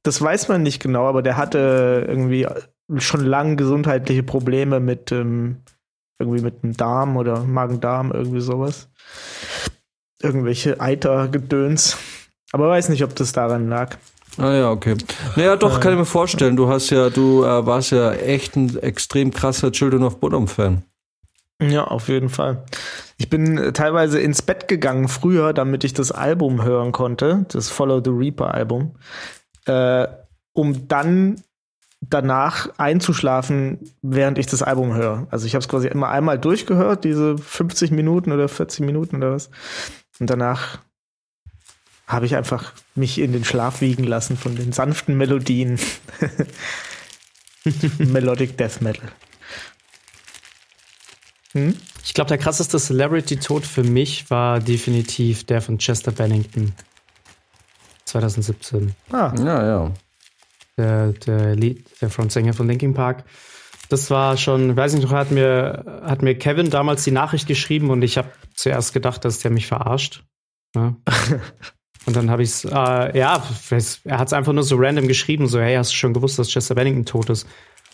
Speaker 2: das weiß man nicht genau, aber der hatte irgendwie schon lange gesundheitliche Probleme mit ähm, irgendwie mit dem Darm oder Magen-Darm, irgendwie sowas. Irgendwelche Eitergedöns. Aber weiß nicht, ob das daran lag.
Speaker 3: Ah ja, okay. Naja, doch, kann ich mir vorstellen. Du hast ja, du äh, warst ja echt ein extrem krasser Children of Bodom Fan.
Speaker 2: Ja, auf jeden Fall. Ich bin äh, teilweise ins Bett gegangen früher, damit ich das Album hören konnte, das Follow the Reaper Album, äh, um dann danach einzuschlafen, während ich das Album höre. Also ich habe es quasi immer einmal durchgehört, diese 50 Minuten oder 40 Minuten oder was. Und danach habe ich einfach mich in den Schlaf wiegen lassen von den sanften Melodien. Melodic Death Metal. Hm?
Speaker 1: Ich glaube, der krasseste Celebrity-Tod für mich war definitiv der von Chester Bennington. 2017.
Speaker 2: Ah,
Speaker 3: Ja, ja.
Speaker 1: Der, der Lied, der Frontsänger von Linkin Park. Das war schon, weiß nicht noch, hat mir, hat mir Kevin damals die Nachricht geschrieben und ich habe zuerst gedacht, dass der mich verarscht. Ja. Und dann habe ich es, äh, ja, er hat es einfach nur so random geschrieben, so, hey, hast du schon gewusst, dass Chester Bennington tot ist?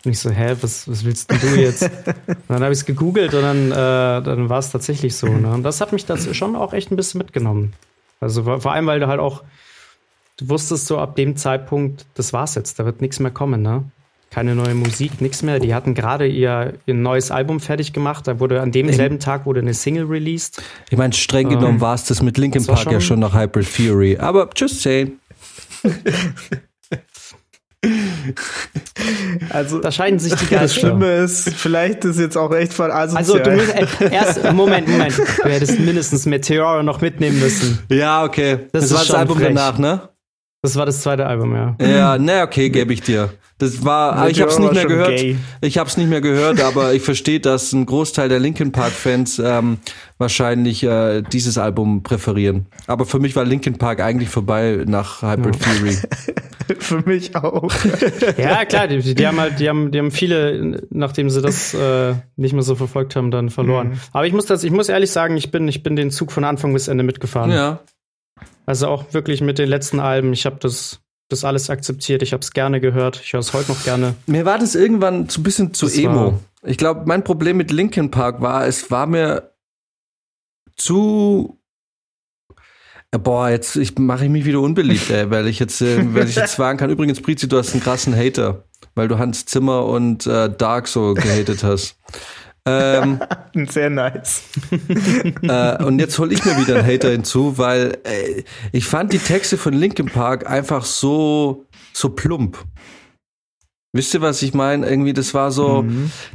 Speaker 1: Und ich so, hä, was, was willst denn du jetzt? und dann habe ich es gegoogelt und dann, äh, dann war es tatsächlich so. Ne? Und das hat mich das schon auch echt ein bisschen mitgenommen. Also vor allem, weil du halt auch, du wusstest so ab dem Zeitpunkt, das war's jetzt, da wird nichts mehr kommen, ne? Keine neue Musik, nichts mehr. Die hatten gerade ihr, ihr neues Album fertig gemacht. Da wurde an demselben Tag wurde eine Single released.
Speaker 3: Ich meine, streng
Speaker 1: Ähm,
Speaker 3: genommen war es das mit Linkin Park ja
Speaker 1: schon-
Speaker 3: schon nach Hybrid Theory. Aber just saying.
Speaker 2: also
Speaker 1: Da scheiden sich die
Speaker 2: das
Speaker 1: Geister.
Speaker 2: Schlimme ist, vielleicht ist jetzt auch echt von asozial.
Speaker 1: Also du musst äh, erst Moment, Moment. Du hättest mindestens Meteor noch mitnehmen müssen.
Speaker 3: Ja, okay.
Speaker 1: Das
Speaker 3: Das,
Speaker 1: ist
Speaker 3: war das Album
Speaker 1: frech.
Speaker 3: danach, ne?
Speaker 1: Das war das zweite Album, ja.
Speaker 3: Ja, na okay, gebe ich dir. Das war, ich habe es
Speaker 2: Meteor
Speaker 3: nicht mehr gehört.
Speaker 2: gay.
Speaker 3: Ich habe es nicht mehr gehört, aber ich verstehe, dass ein Großteil der Linkin Park Fans ähm, wahrscheinlich äh, dieses Album präferieren. Aber für mich war Linkin Park eigentlich vorbei nach Hybrid Theory.
Speaker 2: Für mich auch.
Speaker 1: Ja, klar, die, die haben halt, die haben, die haben viele, nachdem sie das äh, nicht mehr so verfolgt haben, dann verloren. Aber ich muss das, ich muss ehrlich sagen, ich bin, ich bin den Zug von Anfang bis Ende mitgefahren.
Speaker 3: ja.
Speaker 1: Also auch wirklich mit den letzten Alben. Ich habe das, das alles akzeptiert. Ich habe es gerne gehört. Ich höre es heute noch gerne.
Speaker 3: Mir war das irgendwann so ein bisschen zu
Speaker 1: Das
Speaker 3: emo. Ich glaube, mein Problem mit Linkin Park war, es war mir zu Boah, jetzt ich mache ich mich wieder unbeliebt, ey, weil ich jetzt, äh, weil ich jetzt sagen kann. Übrigens, Prizi, du hast einen krassen Hater, weil du Hans Zimmer und äh, Dark so gehatet hast. ähm,
Speaker 2: Sehr nice.
Speaker 3: äh, und jetzt hole ich mir wieder einen Hater hinzu, weil äh, ich fand die Texte von Linkin Park einfach so so plump. Wisst ihr, was ich meine? Irgendwie, das war so,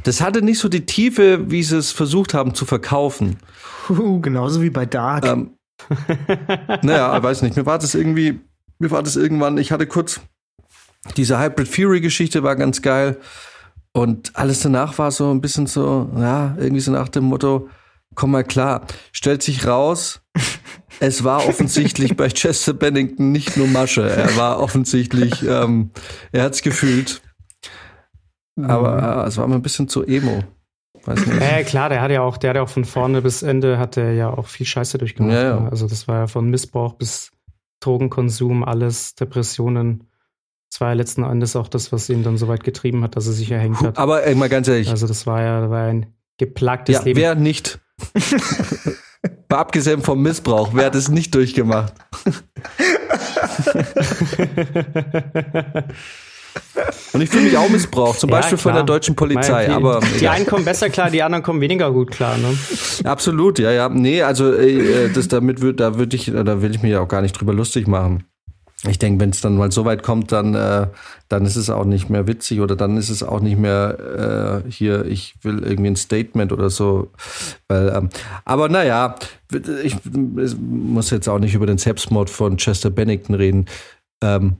Speaker 3: das hatte nicht so die Tiefe, wie sie es versucht haben zu verkaufen.
Speaker 2: Puh, genauso wie bei Dark.
Speaker 3: Ähm, naja, ich weiß nicht. Mir war das irgendwie, mir war das irgendwann, ich hatte kurz diese Hybrid Fury Geschichte war ganz geil und alles danach war so ein bisschen so, ja, irgendwie so nach dem Motto, komm mal klar, stellt sich raus, es war offensichtlich bei Chester Bennington nicht nur Masche, er war offensichtlich, ähm, er hat's gefühlt, aber äh, es war mir ein bisschen zu emo. Weiß nicht.
Speaker 1: Ja, klar, der hat ja auch, der hat ja auch von vorne bis Ende hat er ja auch viel Scheiße durchgemacht.
Speaker 3: Ja, ja.
Speaker 1: ne? Also das war ja von Missbrauch bis Drogenkonsum, alles, Depressionen. Das war ja letzten Endes auch das, was ihn dann so weit getrieben hat, dass er sich erhängt hat.
Speaker 3: Aber ey, mal ganz ehrlich,
Speaker 1: Also das war ja, war ein geplagtes
Speaker 3: Ja,
Speaker 1: Leben.
Speaker 3: wer nicht? Mal abgesehen vom Missbrauch, wer hat es nicht durchgemacht? Und ich fühle mich auch missbraucht, zum
Speaker 1: Ja,
Speaker 3: Beispiel von
Speaker 1: klar.
Speaker 3: der deutschen Polizei.
Speaker 1: Weil die,
Speaker 3: aber
Speaker 1: die
Speaker 3: egal.
Speaker 1: einen kommen besser klar, die anderen kommen weniger gut klar. Ne?
Speaker 3: absolut, ja, ja. Nee, also äh, das damit würd, da würde ich, da will ich ja auch gar nicht drüber lustig machen. Ich denke, wenn es dann mal so weit kommt, dann, äh, dann ist es auch nicht mehr witzig oder dann ist es auch nicht mehr äh, hier, ich will irgendwie ein Statement oder so. Weil, ähm, aber naja, ich, ich muss jetzt auch nicht über den Selbstmord von Chester Bennington reden. Ähm,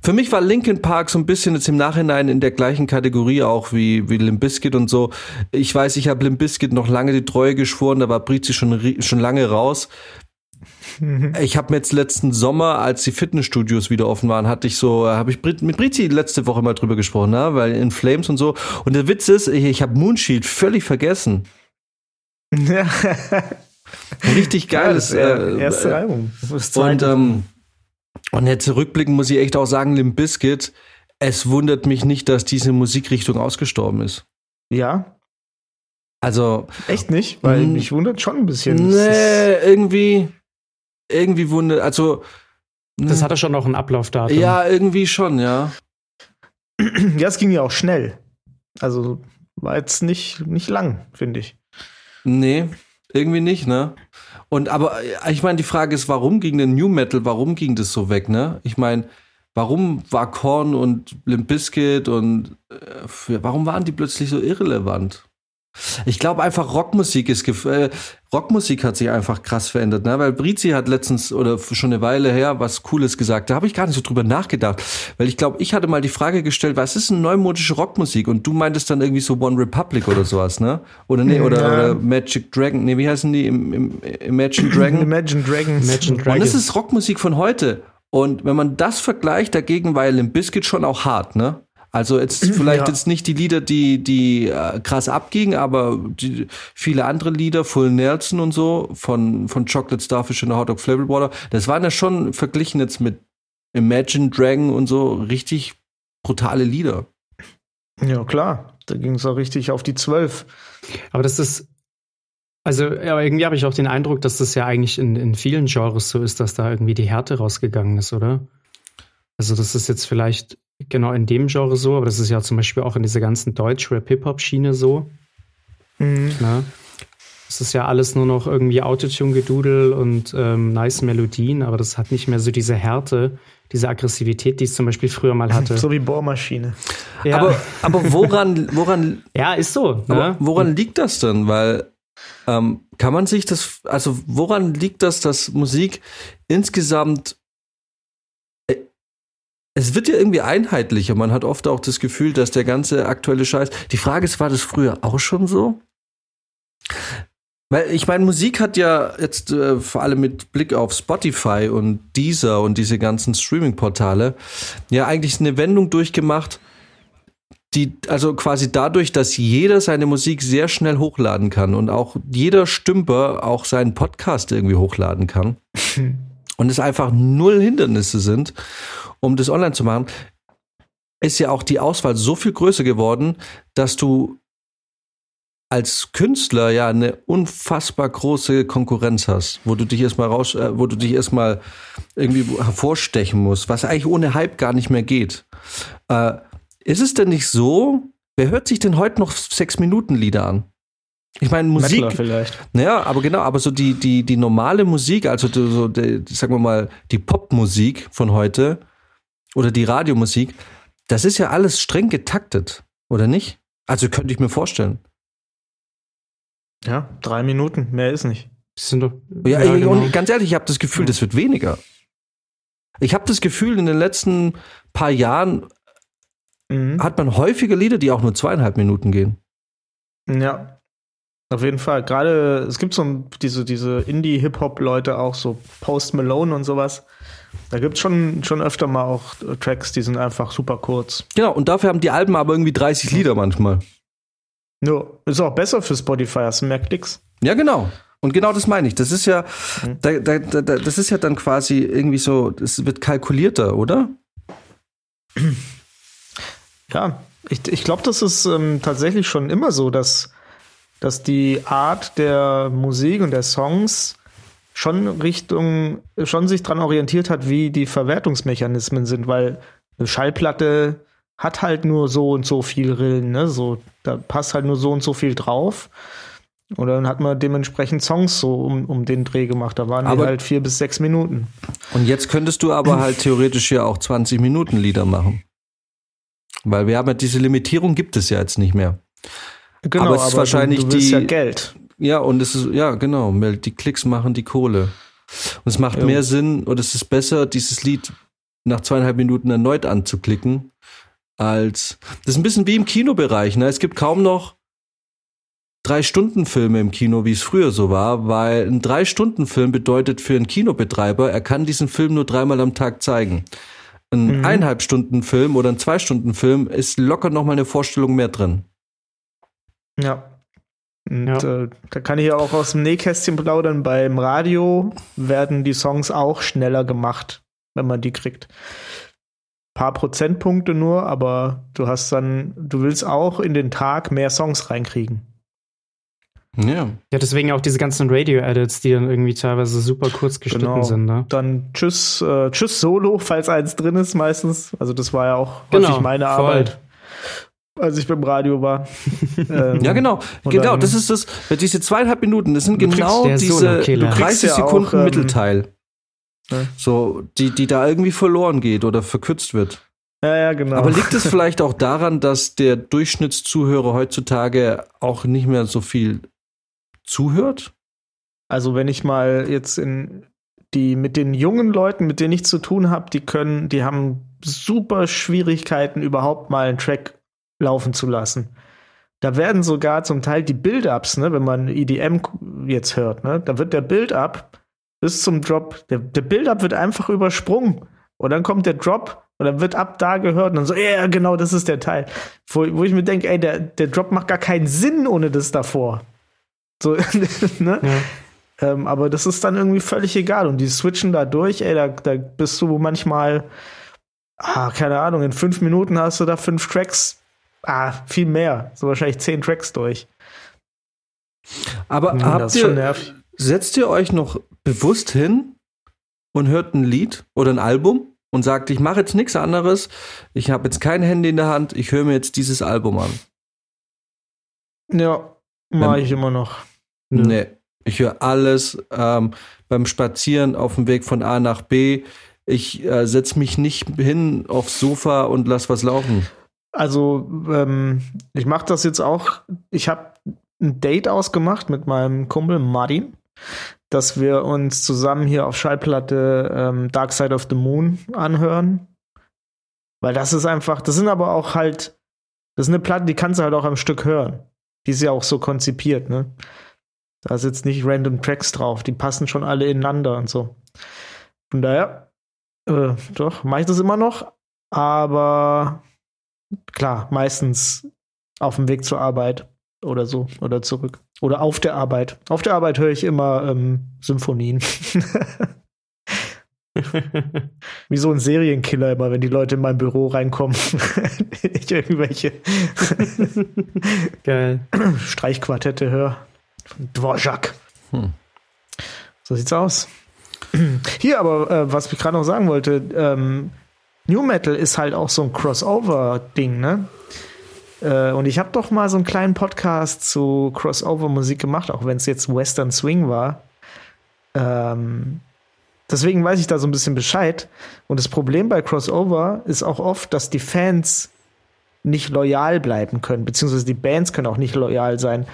Speaker 3: für mich war Linkin Park so ein bisschen jetzt im Nachhinein in der gleichen Kategorie auch wie, wie Limp Bizkit und so. Ich weiß, ich habe Limp Bizkit noch lange die Treue geschworen, da war Brizi schon, schon lange raus. Ich habe mir jetzt letzten Sommer, als die Fitnessstudios wieder offen waren, hatte ich so, habe ich mit Brizi letzte Woche mal drüber gesprochen, ne? weil in Flames und so. Und der Witz ist, ich, ich habe Moonshield völlig vergessen.
Speaker 2: ja,
Speaker 3: Richtig geiles.
Speaker 2: das äh,
Speaker 3: äh,
Speaker 2: erste
Speaker 3: äh,
Speaker 2: Album.
Speaker 3: Und, ähm, und jetzt zurückblickend muss ich echt auch sagen, Limp Bizkit, es wundert mich nicht, dass diese Musikrichtung ausgestorben ist.
Speaker 2: ja,
Speaker 3: Also,
Speaker 2: echt nicht, weil
Speaker 3: Mm.
Speaker 2: mich wundert schon ein bisschen.
Speaker 3: nee, irgendwie, irgendwie wundert, also,
Speaker 1: Das hatte schon noch ein Ablaufdatum.
Speaker 3: ja, irgendwie schon, ja.
Speaker 2: ja, es ging ja auch schnell. Also war jetzt nicht, nicht lang, finde ich.
Speaker 3: Nee, irgendwie nicht, ne? Und aber äh, ich meine, die Frage ist, warum ging denn New Metal, warum ging das so weg, ne? Ich meine, warum war Korn und Limp Bizkit und äh, warum waren die plötzlich so irrelevant? Ich glaube einfach Rockmusik ist gef- äh, Rockmusik hat sich einfach krass verändert, ne? Weil Brizi hat letztens oder schon eine Weile her was Cooles gesagt. Da habe ich gar nicht so drüber nachgedacht, weil ich glaube, ich hatte mal die Frage gestellt, was ist eine neumodische Rockmusik? Und du meintest dann irgendwie so One Republic oder sowas, ne? Oder nee, oder,
Speaker 2: Ja.
Speaker 3: oder Magic Dragon. Nee, wie heißen die? Im, im, Imagine Dragon.
Speaker 2: Imagine Dragons.
Speaker 1: Imagine
Speaker 3: Und
Speaker 1: Dragons.
Speaker 3: das ist Rockmusik von heute. Und wenn man das vergleicht, dagegen war Limp Bizkit schon auch hart, ne? Also jetzt vielleicht
Speaker 2: Ja.
Speaker 3: jetzt nicht die Lieder, die die äh, krass abgingen, aber die, viele andere Lieder, Full Nelson und so von von Chocolate Starfish und Hot Dog Flavored Water, das waren ja schon verglichen jetzt mit Imagine Dragon und so richtig brutale Lieder.
Speaker 2: Ja, klar. Da ging es auch richtig auf die Zwölf.
Speaker 1: Aber das ist, also, aber irgendwie habe ich auch den Eindruck, dass das ja eigentlich in, in vielen Genres so ist, dass da irgendwie die Härte rausgegangen ist, oder? Also, das ist jetzt vielleicht genau in dem Genre so, aber das ist ja zum Beispiel auch in dieser ganzen Deutsch-Rap-Hip-Hop-Schiene so. Ne? Es ist ja alles nur noch irgendwie Autotune-Gedudel und ähm, nice Melodien, aber das hat nicht mehr so diese Härte, diese Aggressivität, die es zum Beispiel früher mal hatte.
Speaker 2: So wie Bohrmaschine.
Speaker 1: ja,
Speaker 3: Aber aber woran woran
Speaker 1: ja, ist so. Ne?
Speaker 3: woran liegt das denn? Weil ähm, kann man sich das, also woran liegt das, dass Musik insgesamt, es wird ja irgendwie einheitlicher. Man hat oft auch das Gefühl, dass der ganze aktuelle Scheiß. Die Frage ist, war das früher auch schon so? Weil ich meine, Musik hat ja jetzt äh, vor allem mit Blick auf Spotify und Deezer und diese ganzen Streaming-Portale ja eigentlich eine Wendung durchgemacht, die, also quasi dadurch, dass jeder seine Musik sehr schnell hochladen kann und auch jeder Stümper auch seinen Podcast irgendwie hochladen kann und es einfach null Hindernisse sind, um das online zu machen, ist ja auch die Auswahl so viel größer geworden, dass du als Künstler ja eine unfassbar große Konkurrenz hast, wo du dich erstmal raus, äh, wo du dich erstmal irgendwie hervorstechen musst, was eigentlich ohne Hype gar nicht mehr geht. Äh, ist es denn nicht so? Wer hört sich denn heute noch sechs Minuten Lieder an? Ich meine, Musik,
Speaker 2: Mettler vielleicht.
Speaker 3: naja, aber genau, aber so die, die, die normale Musik, also so, die, sagen wir mal, die Popmusik von heute oder die Radiomusik, das ist ja alles streng getaktet, oder nicht? Also könnte ich mir vorstellen.
Speaker 2: Ja, drei Minuten, mehr ist nicht.
Speaker 1: Sind doch,
Speaker 3: Ja,
Speaker 1: ja, genau.
Speaker 3: und ganz ehrlich, ich habe das Gefühl, das wird weniger. Ich habe das Gefühl, in den letzten paar Jahren
Speaker 2: Mhm.
Speaker 3: hat man häufiger Lieder, die auch nur zweieinhalb Minuten gehen.
Speaker 2: Ja. Auf jeden Fall. Gerade, es gibt so diese, diese Indie-Hip-Hop-Leute auch, so Post Malone und sowas. Da gibt es schon, schon öfter mal auch äh, Tracks, die sind einfach super kurz.
Speaker 3: Genau, und dafür haben die Alben aber irgendwie 30 Lieder manchmal.
Speaker 2: Nur, ist auch besser für Spotify, hast du mehr Klicks.
Speaker 3: Ja, genau. Und genau das meine ich. Das ist ja,
Speaker 2: Mhm.
Speaker 3: da, da, da, da- das ist ja dann quasi irgendwie so, das wird kalkulierter, oder?
Speaker 2: Ja, ich, ich glaube, das ist ähm, tatsächlich schon immer so, dass, dass die Art der Musik und der Songs schon Richtung, schon sich dran orientiert hat, wie die Verwertungsmechanismen sind, weil eine Schallplatte hat halt nur so und so viel Rillen, ne? So, da passt halt nur so und so viel drauf. Und dann hat man dementsprechend Songs so um, um den Dreh gemacht. Da waren die
Speaker 3: Aber-
Speaker 2: halt vier bis sechs Minuten.
Speaker 3: Und jetzt könntest du aber halt theoretisch ja auch 20 Minuten Lieder machen. Weil wir haben ja diese Limitierung gibt es ja jetzt nicht mehr.
Speaker 2: Genau,
Speaker 3: Aber es ist wahrscheinlich
Speaker 2: du, du
Speaker 3: die-
Speaker 2: ja Geld.
Speaker 3: Ja, und es ist, ja, genau, die Klicks machen die Kohle. Und es macht
Speaker 2: Jo.
Speaker 3: mehr Sinn oder es ist besser, dieses Lied nach zweieinhalb Minuten erneut anzuklicken, als. Das ist ein bisschen wie im Kinobereich, ne? Es gibt kaum noch Drei-Stunden-Filme im Kino, wie es früher so war, weil ein Drei-Stunden-Film bedeutet für einen Kinobetreiber, er kann diesen Film nur dreimal am Tag zeigen. Ein
Speaker 2: Mhm.
Speaker 3: Eineinhalb-Stunden-Film oder ein Zwei-Stunden-Film ist locker nochmal eine Vorstellung mehr drin.
Speaker 2: Ja. Und
Speaker 1: Ja.
Speaker 2: Äh, da kann ich ja auch aus dem Nähkästchen plaudern. Beim Radio werden die Songs auch schneller gemacht, wenn man die kriegt. Paar Prozentpunkte nur, aber du hast dann, du willst auch in den Tag mehr Songs reinkriegen.
Speaker 3: Ja.
Speaker 1: Ja, deswegen auch diese ganzen Radio-Edits, die dann irgendwie teilweise super kurz geschnitten
Speaker 2: Genau.
Speaker 1: sind, ne?
Speaker 2: Dann Tschüss, äh, Tschüss Solo, falls eins drin ist meistens. Also das war ja auch
Speaker 1: Genau,
Speaker 2: häufig meine
Speaker 1: voll.
Speaker 2: Arbeit, als ich beim Radio war. Ähm,
Speaker 3: Ja, genau. Genau, das ist das. Diese zweieinhalb Minuten, das sind genau diese
Speaker 1: Solo-Killer.
Speaker 2: Du kriegst
Speaker 3: 30
Speaker 2: ja auch,
Speaker 3: Sekunden
Speaker 2: ähm,
Speaker 3: Mittelteil.
Speaker 2: ne?
Speaker 3: So, die, die da irgendwie verloren geht oder verkürzt wird.
Speaker 2: Ja, ja, genau.
Speaker 3: Aber liegt es vielleicht auch daran, dass der Durchschnittszuhörer heutzutage auch nicht mehr so viel zuhört?
Speaker 2: Also wenn ich mal jetzt in die mit den jungen Leuten, mit denen ich zu tun habe, die können, die haben super Schwierigkeiten überhaupt mal einen Track laufen zu lassen. Da werden sogar zum Teil die Build-ups, ne, wenn man EDM jetzt hört, ne, da wird der Build-up bis zum Drop, der, der Build-up wird einfach übersprungen. Und dann kommt der Drop und dann wird ab da gehört und dann so, ja, yeah, genau, das ist der Teil. Wo, wo ich mir denke, ey, der, der Drop macht gar keinen Sinn ohne das davor. So, ne? Ja. Ähm, aber das ist dann irgendwie völlig egal. Und die switchen da durch, ey, da, da bist du manchmal, ah, keine Ahnung, in fünf Minuten hast du da fünf Tracks, ah, viel mehr. So wahrscheinlich zehn Tracks durch.
Speaker 3: Aber ja, habt ihr, setzt ihr euch noch bewusst hin und hört ein Lied oder ein Album und sagt, ich mache jetzt nichts anderes, ich habe jetzt kein Handy in der Hand, ich höre mir jetzt dieses Album an.
Speaker 2: Ja, mache ich immer noch.
Speaker 3: Nee, ich höre alles ähm, beim Spazieren auf dem Weg von A nach B. Ich äh, setze mich nicht hin aufs Sofa und lass was laufen.
Speaker 2: Also, ähm, ich mache das jetzt auch. Ich habe ein Date ausgemacht mit meinem Kumpel Martin dass wir uns zusammen hier auf Schallplatte ähm, Dark Side of the Moon anhören. Weil das ist einfach, das sind aber auch halt, das ist eine Platte, die kannst du halt auch am Stück hören. Die ist ja auch so konzipiert, ne? Da ist jetzt nicht random Tracks drauf, die passen schon alle ineinander und so. Von daher, äh, doch, mache ich das immer noch, aber klar, meistens auf dem Weg zur Arbeit oder so oder zurück. Oder auf der Arbeit. Auf der Arbeit höre ich immer ähm, Symphonien. Wie so ein Serienkiller immer, wenn die Leute in mein Büro reinkommen. ich irgendwelche
Speaker 1: Geil.
Speaker 2: Streichquartette höre. Dvorak. Hm. So sieht's aus. Hier aber, äh, was ich gerade noch sagen wollte, ähm, New Metal ist halt auch so ein Crossover-Ding, ne? Äh, und ich habe doch mal so einen kleinen Podcast zu Crossover-Musik gemacht, auch wenn es jetzt Western Swing war. Ähm, deswegen weiß ich da so ein bisschen Bescheid. Und das Problem bei Crossover ist auch oft, dass die Fans nicht loyal bleiben können, beziehungsweise die Bands können auch nicht loyal sein.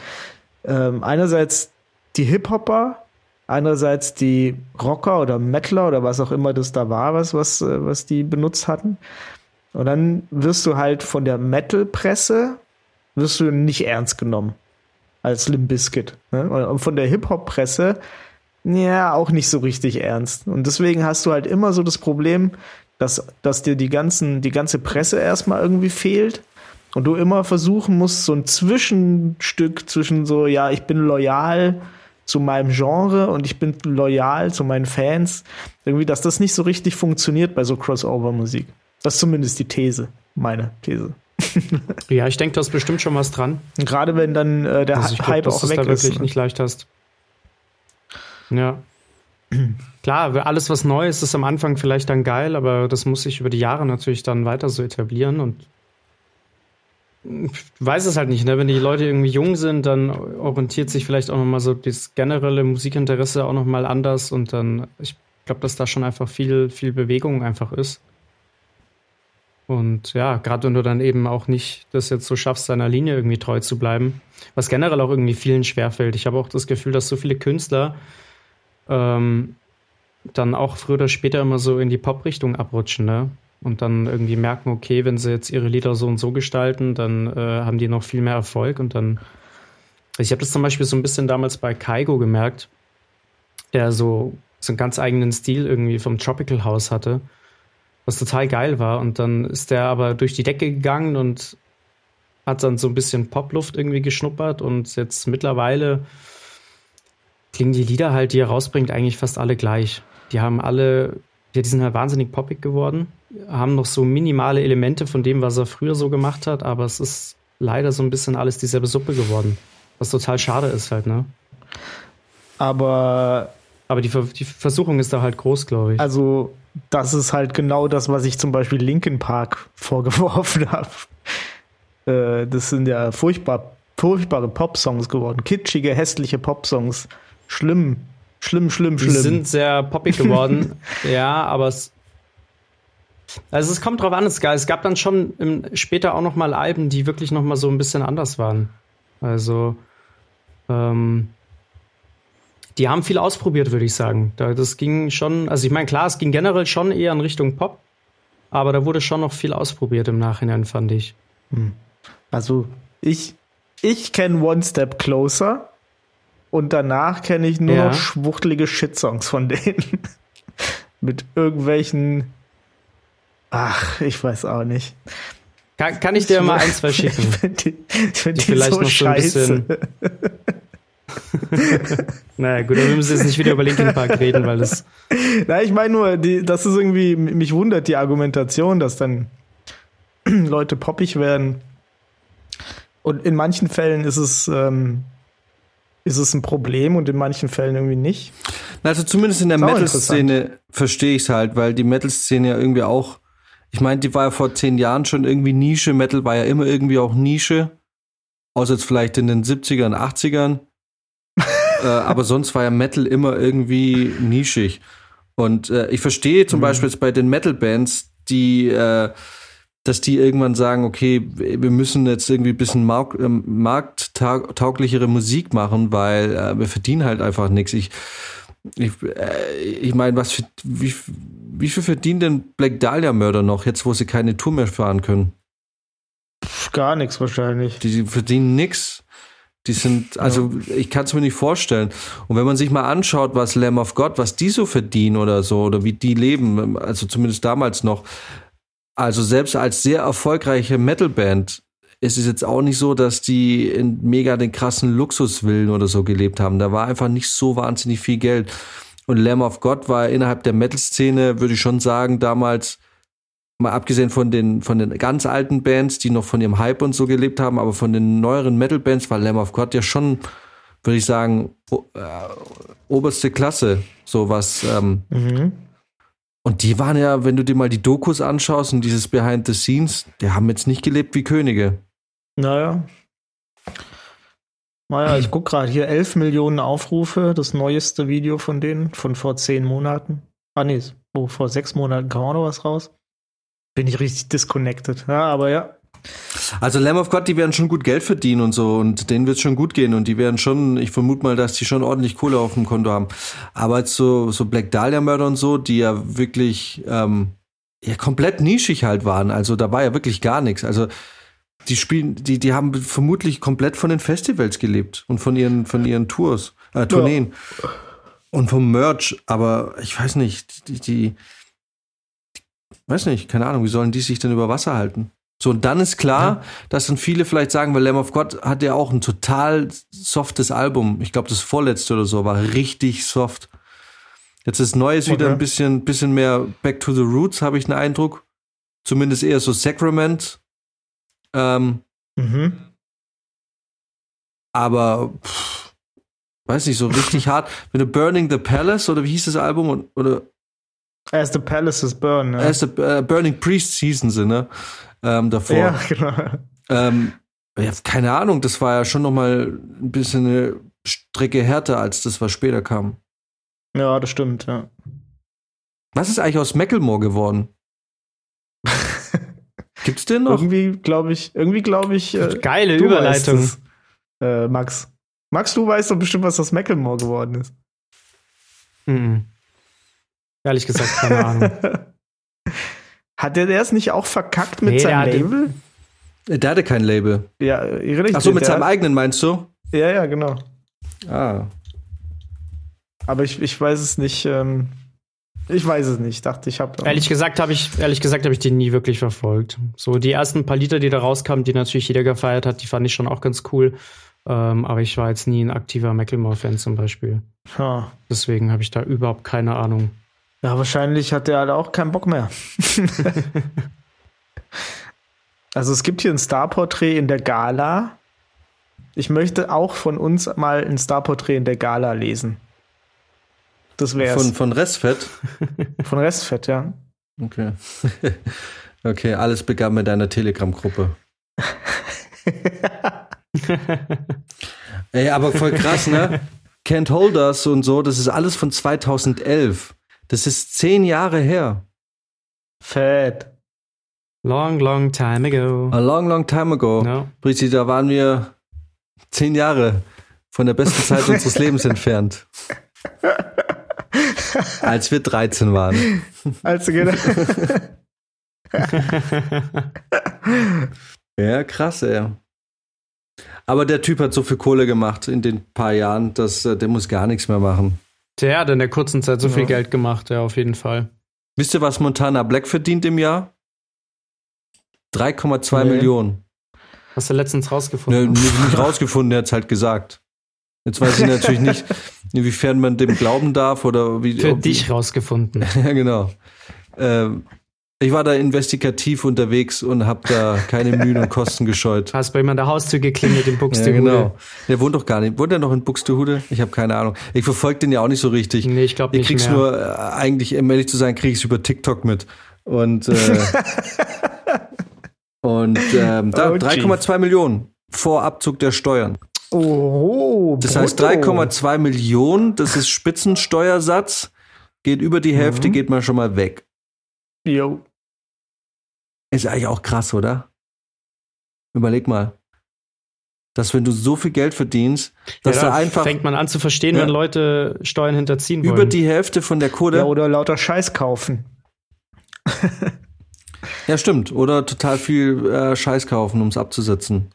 Speaker 2: Ähm, einerseits die Hip-Hopper, einerseits die Rocker oder Metaler oder was auch immer das da war, was, was, äh, was die benutzt hatten. Und dann wirst du halt von der Metal-Presse wirst du nicht ernst genommen als Limp Bizkit. Ne? Und von der Hip-Hop-Presse ja auch nicht so richtig ernst. Und deswegen hast du halt immer so das Problem, dass, dass dir die, ganzen, die ganze Presse erstmal irgendwie fehlt und du immer versuchen musst, so ein Zwischenstück zwischen so, ja, ich bin loyal zu meinem Genre und ich bin loyal zu meinen Fans, irgendwie, dass das nicht so richtig funktioniert bei so Crossover-Musik. Das ist zumindest die These, meine These.
Speaker 1: ja, ich denke, da ist bestimmt schon was dran.
Speaker 2: Gerade wenn dann äh, der
Speaker 1: also ich Hype glaub, auch weg da ist. wirklich
Speaker 2: ne?
Speaker 1: nicht leicht hast. Ja. Klar, alles was Neues ist am Anfang vielleicht dann geil, aber das muss sich über die Jahre natürlich dann weiter so etablieren und weiß es halt nicht, ne? Wenn die Leute irgendwie jung sind, dann orientiert sich vielleicht auch nochmal so das generelle Musikinteresse auch nochmal anders und dann, ich glaube, dass da schon einfach viel, viel Bewegung einfach ist. Und ja, gerade wenn du dann eben auch nicht das jetzt so schaffst, seiner Linie irgendwie treu zu bleiben, was generell auch irgendwie vielen schwerfällt. Ich habe auch das Gefühl, dass so viele Künstler ähm, dann auch früher oder später immer so in die Pop-Richtung abrutschen, ne? Und dann irgendwie merken, okay, wenn sie jetzt ihre Lieder so und so gestalten, dann äh, haben die noch viel mehr Erfolg und dann. Ich habe das zum Beispiel so ein bisschen damals bei Kaigo gemerkt, der so, so einen ganz eigenen Stil irgendwie vom Tropical House hatte was total geil war. Und dann ist der aber durch die Decke gegangen und hat dann so ein bisschen Popluft irgendwie geschnuppert und jetzt mittlerweile klingen die Lieder halt, die er rausbringt, eigentlich fast alle gleich. Die haben alle, ja, die sind halt wahnsinnig poppig geworden, haben noch so minimale Elemente von dem, was er früher so gemacht hat, aber es ist leider so ein bisschen alles dieselbe Suppe geworden. Was total schade ist halt, ne?
Speaker 2: Aber.
Speaker 1: Aber die, die Versuchung ist da halt groß, glaube ich.
Speaker 2: Also, das ist halt genau das, was ich zum Beispiel Linkin Park vorgeworfen habe. Äh, das sind ja furchtbar, furchtbare Pop-Songs geworden. Kitschige, hässliche Pop-Songs. Schlimm, schlimm, schlimm, schlimm.
Speaker 1: Die sind sehr poppig geworden. ja, aber es. Also es kommt drauf an, es, gab dann schon im, später auch noch mal Alben, die wirklich noch mal so ein bisschen anders waren. Also ähm, die haben viel ausprobiert, würde ich sagen. Das ging schon, also ich meine, klar, es ging generell schon eher in Richtung Pop, aber da wurde schon noch viel ausprobiert im Nachhinein, fand ich. Hm.
Speaker 2: Also ich, ich kenne One Step Closer und danach kenne ich nur ja. noch schwuchtelige Shitsongs von denen. Mit irgendwelchen Ach, ich weiß auch nicht.
Speaker 1: Kann, kann ich dir mal ein, zwei schicken?
Speaker 2: Ich finde die, ich find
Speaker 1: Die
Speaker 2: die
Speaker 1: vielleicht
Speaker 2: so
Speaker 1: noch so ein
Speaker 2: scheiße.
Speaker 1: bisschen- naja, gut, dann müssen wir jetzt nicht wieder über Linkin Park reden, weil das.
Speaker 2: Na, ich meine nur, die, das ist irgendwie, mich wundert die Argumentation, dass dann Leute poppig werden. Und in manchen Fällen ist es, ähm, ist es ein Problem und in manchen Fällen irgendwie nicht.
Speaker 3: Na, Also zumindest in der Metal-Szene verstehe ich es halt, weil die Metal-Szene ja irgendwie auch, ich meine, die war ja vor zehn Jahren schon irgendwie Nische. Metal war ja immer irgendwie auch Nische. Außer jetzt vielleicht in den 70ern, 80ern. äh, aber sonst war ja Metal immer irgendwie nischig. Und äh, ich verstehe zum Beispiel jetzt bei den Metal-Bands, die, äh, dass die irgendwann sagen, okay, wir müssen jetzt irgendwie ein bisschen mark ähm, markttauglichere Musik machen, weil äh, wir verdienen halt einfach nichts. Ich, ich, äh, ich meine, was für, wie, wie viel verdient denn Black Dahlia Mörder noch, jetzt wo sie keine Tour mehr fahren können?
Speaker 2: Gar nichts wahrscheinlich.
Speaker 3: Die, die verdienen nix. Die sind, also ich kann es mir nicht vorstellen. Und wenn man sich mal anschaut, was Lamb of God, was die so verdienen oder so, oder wie die leben, also zumindest damals noch, also selbst als sehr erfolgreiche Metalband ist es jetzt auch nicht so, dass die in mega den krassen Luxuswillen oder so gelebt haben. Da war einfach nicht so wahnsinnig viel Geld. Und Lamb of God war innerhalb der Metal-Szene, würde ich schon sagen, damals mal abgesehen von den, von den ganz alten Bands, die noch von ihrem Hype und so gelebt haben, aber von den neueren Metal-Bands war Lamb of God ja schon, würde ich sagen, äh, oberste Klasse, so was. Ähm,
Speaker 2: Mhm.
Speaker 3: und die waren ja, wenn du dir mal die Dokus anschaust und dieses Behind the Scenes, die haben jetzt nicht gelebt wie Könige.
Speaker 2: Naja. Naja, ich gucke gerade hier 11 Millionen Aufrufe, das neueste Video von denen, von vor 10 Monaten. Ah, nee, oh, vor 6 Monaten kam auch noch was raus. Bin ich richtig disconnected. Ja, aber ja.
Speaker 3: Also Lamb of God, die werden schon gut Geld verdienen und so und denen wird schon gut gehen und die werden schon, ich vermute mal, dass die schon ordentlich Kohle auf dem Konto haben. Aber jetzt so, so Black Dahlia Mörder und so, die ja wirklich ähm, ja komplett nischig halt waren. Also da war ja wirklich gar nichts. Also die spielen, die, die haben vermutlich komplett von den Festivals gelebt und von ihren, von ihren Tours, äh, Tourneen. Und vom Merch, aber ich weiß nicht, die, die, weiß nicht, keine Ahnung, wie sollen die sich denn über Wasser halten? So, und dann ist klar, dass dann viele vielleicht sagen, weil Lamb of God hat ja auch ein total softes Album. Ich glaube, das vorletzte oder so war richtig soft. Jetzt ist Neues wieder
Speaker 2: Okay.
Speaker 3: ein bisschen, bisschen mehr Back to the Roots, habe ich den Eindruck. Zumindest eher so Sacrament. Ähm,
Speaker 2: Mhm.
Speaker 3: aber pff, weiß nicht, so richtig hart. Wenn du Burning the Palace oder wie hieß das Album? Und, oder
Speaker 2: As the Palaces Burn. Ne?
Speaker 3: As the, äh, Burning Priests hießen sie, ne? Ähm, davor.
Speaker 2: ja, genau.
Speaker 3: Ähm, ja, keine Ahnung, das war ja schon noch mal ein bisschen eine Strecke härter als das, was später kam.
Speaker 2: Ja, das stimmt, ja.
Speaker 3: Was ist eigentlich aus Macklemore geworden? Gibt's den noch?
Speaker 2: Irgendwie glaube ich, irgendwie glaube ich. Äh,
Speaker 1: Geile
Speaker 2: du
Speaker 1: Überleitung.
Speaker 2: es, äh, Max. Max, du weißt doch bestimmt, was aus Macklemore geworden ist.
Speaker 1: Mhm. Ehrlich gesagt, keine Ahnung.
Speaker 2: Hat der es nicht auch verkackt mit
Speaker 1: Nee, der
Speaker 2: seinem
Speaker 1: hatte-
Speaker 2: Label?
Speaker 3: Der hatte kein Label.
Speaker 2: Ja, richtig.
Speaker 3: Ach so, mit seinem eigenen meinst du?
Speaker 2: Ja, ja, genau.
Speaker 3: Ah.
Speaker 2: Aber ich, ich weiß es nicht. Ähm, ich weiß es nicht. Dachte ich habe.
Speaker 1: ehrlich gesagt habe ich, ehrlich gesagt habe ich den nie wirklich verfolgt. So die ersten paar Lieder, die da rauskamen, die natürlich jeder gefeiert hat, die fand ich schon auch ganz cool. Ähm, aber ich war jetzt nie ein aktiver Macklemore-Fan zum Beispiel.
Speaker 2: Ja.
Speaker 1: Deswegen habe ich da überhaupt keine Ahnung.
Speaker 2: ja, wahrscheinlich hat der halt auch keinen Bock mehr. also es gibt hier ein Starporträt in der Gala. Ich möchte auch von uns mal ein Starporträt in der Gala lesen. Das wäre
Speaker 3: Von,
Speaker 2: von,
Speaker 3: von Restfett?
Speaker 2: von Restfett, ja.
Speaker 3: Okay. okay, alles begann mit deiner Telegram-Gruppe. Ey, aber voll krass, ne? Can't Hold Us und so, das ist alles von 2011. Das ist zehn Jahre her.
Speaker 2: Fett.
Speaker 1: Long, long time ago.
Speaker 3: A long, long time ago.
Speaker 1: No.
Speaker 3: Brizi, da waren wir zehn Jahre von der besten Zeit unseres Lebens entfernt. Als wir 13 waren.
Speaker 2: Also genau.
Speaker 3: Ja, krass, ey. Aber der Typ hat so viel Kohle gemacht in den paar Jahren, dass äh, der muss gar nichts mehr machen.
Speaker 1: Der hat in der kurzen Zeit so viel
Speaker 2: Ja.
Speaker 1: Geld gemacht, ja, auf jeden Fall.
Speaker 3: Wisst ihr, was Montana Black verdient im Jahr? 3,2
Speaker 1: Nee.
Speaker 3: Millionen.
Speaker 1: Hast du letztens
Speaker 3: Ne,
Speaker 1: rausgefunden?
Speaker 3: nicht, nicht rausgefunden, er hat es halt gesagt. Jetzt weiß ich natürlich nicht, inwiefern man dem glauben darf oder wie.
Speaker 1: Für dich rausgefunden.
Speaker 3: Ja, genau. Ähm, ich war da investigativ unterwegs und habe da keine Mühen und Kosten gescheut.
Speaker 1: Hast bei ihm an der Haustür geklingelt in
Speaker 3: Ja,
Speaker 1: Buxtehude.
Speaker 3: genau. Der wohnt doch gar nicht. Wohnt er noch in Buxtehude? Ich habe keine Ahnung. Ich verfolge den ja auch nicht so richtig.
Speaker 1: Nee, ich glaube
Speaker 3: Ich
Speaker 1: nicht
Speaker 3: krieg's
Speaker 1: mehr.
Speaker 3: nur, äh, eigentlich, um ehrlich zu sein, kriege ich es über TikTok mit. Und, äh, und ähm, da
Speaker 2: Oh,
Speaker 3: 3,2 Millionen vor Abzug der Steuern.
Speaker 2: Oh,
Speaker 3: Das heißt
Speaker 2: brutto.
Speaker 3: 3,2 Millionen, das ist Spitzensteuersatz, geht über die Hälfte,
Speaker 2: Mhm.
Speaker 3: geht man schon mal weg.
Speaker 2: Jo.
Speaker 3: Ist eigentlich auch krass, oder? Überleg mal. Dass wenn du so viel Geld verdienst, dass
Speaker 1: ja,
Speaker 3: da
Speaker 1: da
Speaker 3: einfach
Speaker 1: fängt man an zu verstehen,
Speaker 3: Ja.
Speaker 1: wenn Leute Steuern hinterziehen wollen.
Speaker 3: über die Hälfte von der Kohle.
Speaker 2: Ja, oder lauter Scheiß kaufen.
Speaker 3: Ja, stimmt. Oder total viel äh, Scheiß kaufen, um es abzusetzen.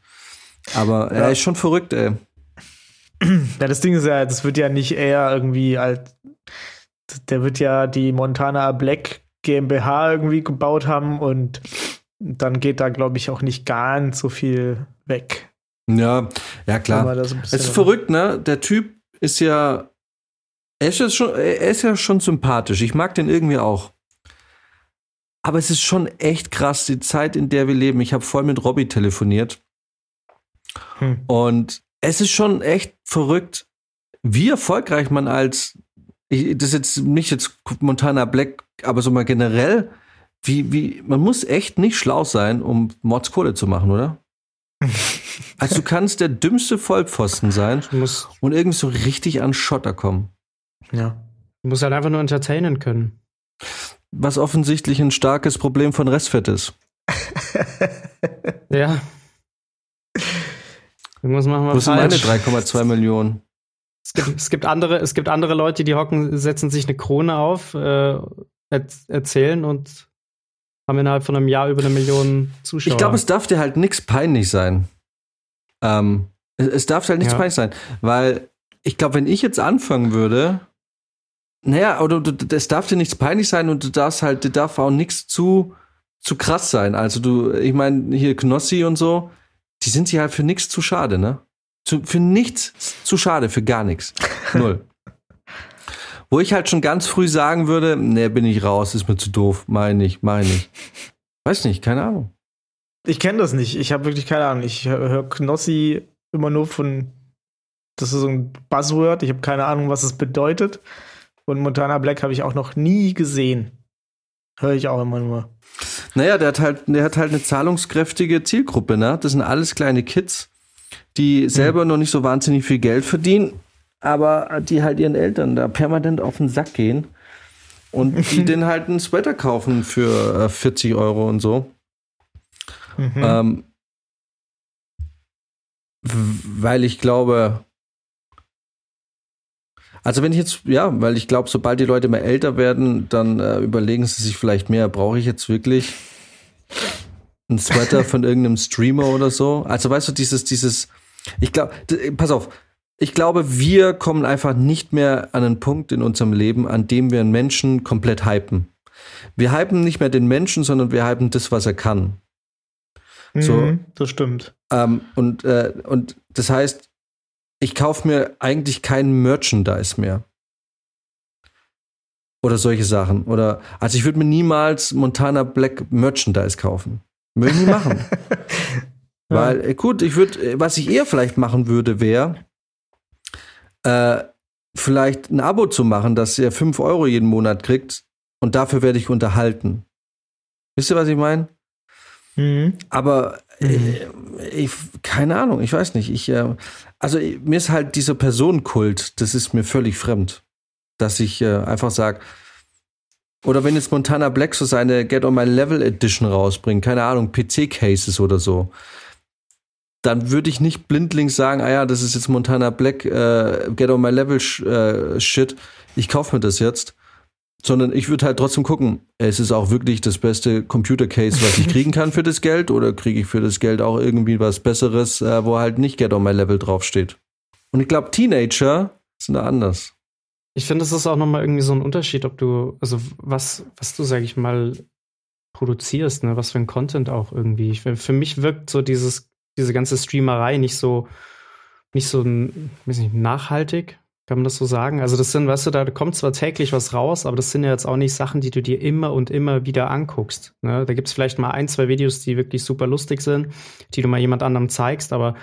Speaker 3: Aber er
Speaker 2: Ja.
Speaker 3: ist schon verrückt, ey.
Speaker 2: Ja, das Ding ist ja, das wird ja nicht eher irgendwie als. Der wird ja die Montana Black GmbH irgendwie gebaut haben und dann geht da, glaube ich, auch nicht ganz so viel weg.
Speaker 3: Ja, ja klar. Es ist verrückt, ne? Der Typ ist ja. Er ist, schon, er ist ja schon sympathisch. Ich mag den irgendwie auch. Aber es ist schon echt krass, die Zeit, in der wir leben. Ich habe voll mit Robbie telefoniert.
Speaker 2: Hm.
Speaker 3: Und es ist schon echt verrückt, wie erfolgreich man als, ich, das ist jetzt nicht jetzt Montana Black, aber so mal generell, wie, wie, man muss echt nicht schlau sein, um Mordskohle zu machen, oder? Also du kannst der dümmste Vollpfosten sein und irgendwie so richtig an Schotter kommen.
Speaker 2: Ja.
Speaker 1: du musst halt einfach nur entertainen können.
Speaker 3: Was offensichtlich ein starkes Problem von Restfett ist.
Speaker 1: Ja. Irgendwas machen wir
Speaker 3: Wo sind meine
Speaker 1: falsch.
Speaker 3: 3,2 Millionen?
Speaker 1: Es gibt, es gibt andere, es gibt andere Leute, die hocken, setzen sich eine Krone auf, äh, er, erzählen und haben innerhalb von einem Jahr über eine Million Zuschauer.
Speaker 3: Ich glaube, es darf dir halt nichts peinlich sein. Ähm, es, es darf dir halt nichts
Speaker 1: Ja.
Speaker 3: peinlich sein, weil ich glaube, wenn ich jetzt anfangen würde, naja, oder du, es darf dir nichts peinlich sein und du darfst halt, dir darf auch nichts zu, zu krass sein. Also du, ich meine, hier Knossi und so, die sind sich halt für nichts zu schade, ne? Zu, für nichts zu schade, für gar nichts. Null. Wo ich halt schon ganz früh sagen würde, ne, bin ich raus, ist mir zu doof, meine ich, meine ich. Weiß nicht, keine Ahnung.
Speaker 2: Ich kenne das nicht. Ich habe wirklich keine Ahnung. Ich höre hör Knossi immer nur von. Das ist so ein Buzzword. Ich habe keine Ahnung, was es bedeutet. Und Montana Black habe ich auch noch nie gesehen. Höre ich auch immer nur.
Speaker 3: Naja, der hat halt, der hat halt eine zahlungskräftige Zielgruppe, ne? Das sind alles kleine Kids, die selber noch nicht so wahnsinnig viel Geld verdienen, aber die halt ihren Eltern da permanent auf den Sack gehen und die denen halt einen Sweater kaufen für äh, 40 Euro und so.
Speaker 2: Mhm.
Speaker 3: Ähm, weil ich glaube, also wenn ich jetzt, ja, weil ich glaube, sobald die Leute mehr älter werden, dann äh, überlegen sie sich vielleicht mehr, brauche ich jetzt wirklich einen Sweater von irgendeinem Streamer oder so? Also weißt du, dieses, dieses, ich glaube, pass auf, ich glaube, wir kommen einfach nicht mehr an einen Punkt in unserem Leben, an dem wir einen Menschen komplett hypen. Wir hypen nicht mehr den Menschen, sondern wir hypen das, was er kann. so-
Speaker 2: Mhm, das stimmt.
Speaker 3: Ähm, und, äh, und das heißt, ich kaufe mir eigentlich kein Merchandise mehr. Oder solche Sachen. Oder, also ich würde mir niemals Montana Black Merchandise kaufen. Würde ich nie machen. Weil, äh, gut, ich würde, was ich eher vielleicht machen würde, wäre, äh, vielleicht ein Abo zu machen, dass ihr 5 Euro jeden Monat kriegt und dafür werde ich unterhalten. Wisst ihr, was ich meine?
Speaker 2: Mhm.
Speaker 3: Aber äh, ich, keine Ahnung, ich weiß nicht. Ich, äh, also äh, mir ist halt dieser Personenkult, das ist mir völlig fremd. Dass ich äh, einfach sage, oder wenn jetzt Montana Black so seine Get on My Level Edition rausbringt, keine Ahnung, PC-Cases oder so, dann würde ich nicht blindlings sagen, ah ja, das ist jetzt Montana Black äh, Get on My Level äh, Shit, ich kaufe mir das jetzt. Sondern ich würde halt trotzdem gucken, es ist auch wirklich das beste Computer-Case, was ich kriegen kann für das Geld, oder kriege ich für das Geld auch irgendwie was Besseres, äh, wo halt nicht Get on My Level draufsteht. Und ich glaube, Teenager sind da anders.
Speaker 1: Ich finde, es ist auch nochmal irgendwie so ein Unterschied, ob du, also was, was du, sag ich mal, produzierst, ne? was für ein Content auch irgendwie. Ich, für mich wirkt so dieses, diese ganze Streamerei nicht so, nicht so, weiß nicht, nachhaltig, kann man das so sagen? Also das sind, weißt du, da kommt zwar täglich was raus, aber das sind ja jetzt auch nicht Sachen, die du dir immer und immer wieder anguckst. Ne? Da gibt es vielleicht mal ein, zwei Videos, die wirklich super lustig sind, die du mal jemand anderem zeigst, aber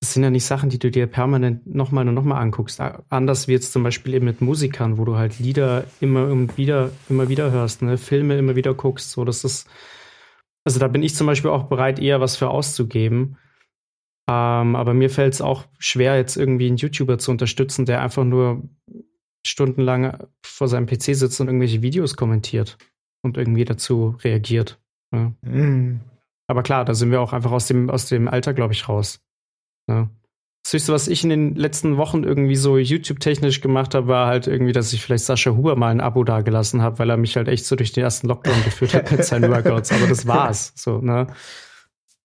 Speaker 1: das sind ja nicht Sachen, die du dir permanent nochmal und nochmal anguckst. Anders wie jetzt zum Beispiel eben mit Musikern, wo du halt Lieder immer und wieder, immer wieder hörst, ne? Filme immer wieder guckst. So, das ist, also da bin ich zum Beispiel auch bereit, eher was für auszugeben. Ähm, aber mir fällt es auch schwer, jetzt irgendwie einen YouTuber zu unterstützen, der einfach nur stundenlang vor seinem PC sitzt und irgendwelche Videos kommentiert und irgendwie dazu reagiert. Ja. Mm. Aber klar, da sind wir auch einfach aus dem, aus dem Alter, glaube ich, raus. Ja. Das Höchste, was ich in den letzten Wochen irgendwie so YouTube-technisch gemacht habe, war halt irgendwie, dass ich vielleicht Sascha Huber mal ein Abo dagelassen habe, weil er mich halt echt so durch den ersten Lockdown geführt hat mit seinen Workouts. Aber das war's. So, ne?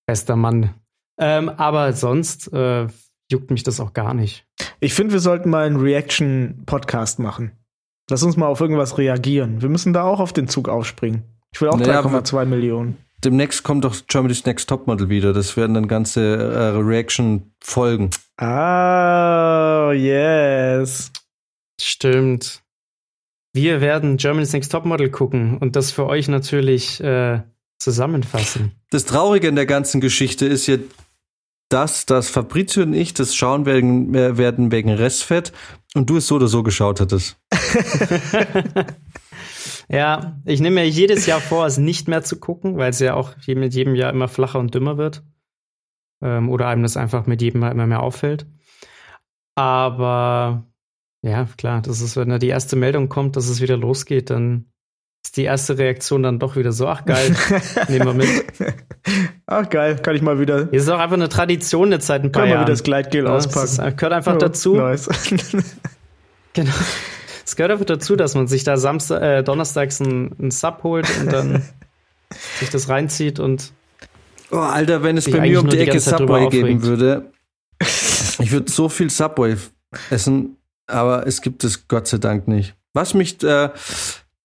Speaker 1: Bester Mann. Ähm, aber sonst äh, juckt mich das auch gar nicht.
Speaker 2: Ich finde, wir sollten mal einen Reaction-Podcast machen. Lass uns mal auf irgendwas reagieren. Wir müssen da auch auf den Zug aufspringen. Ich will auch naja, 3,2 Millionen
Speaker 3: demnächst kommt doch Germany's Next Topmodel wieder. Das werden dann ganze äh, Reaction-Folgen.
Speaker 2: Ah, yes.
Speaker 1: Stimmt. Wir werden Germany's Next Topmodel gucken und das für euch natürlich äh, zusammenfassen.
Speaker 3: Das Traurige in der ganzen Geschichte ist ja das, dass Fabrizio und ich das schauen werden, äh, werden wegen Restfett und du es so oder so geschaut hattest.
Speaker 1: Ja, ich nehme mir jedes Jahr vor, es nicht mehr zu gucken, weil es ja auch mit jedem Jahr immer flacher und dümmer wird. Ähm, oder einem das einfach mit jedem Mal immer mehr auffällt. Aber ja, klar, das ist, wenn da die erste Meldung kommt, dass es wieder losgeht, dann ist die erste Reaktion dann doch wieder so, ach geil, nehmen wir mit.
Speaker 2: Ach geil, kann ich mal wieder.
Speaker 1: Das ist auch einfach eine Tradition der Zeit ein paar
Speaker 2: Kann
Speaker 1: mal
Speaker 2: wieder das Gleitgel ja, auspacken. Das
Speaker 1: ist, gehört einfach oh, dazu. Nice. genau. Es gehört einfach dazu, dass man sich da Samstag, äh, donnerstags einen Sub holt und dann sich das reinzieht und.
Speaker 3: Oh, Alter, wenn es bei mir um die, die Ecke Subway geben würde. Ich würde so viel Subway essen, aber es gibt es Gott sei Dank nicht. Was mich äh,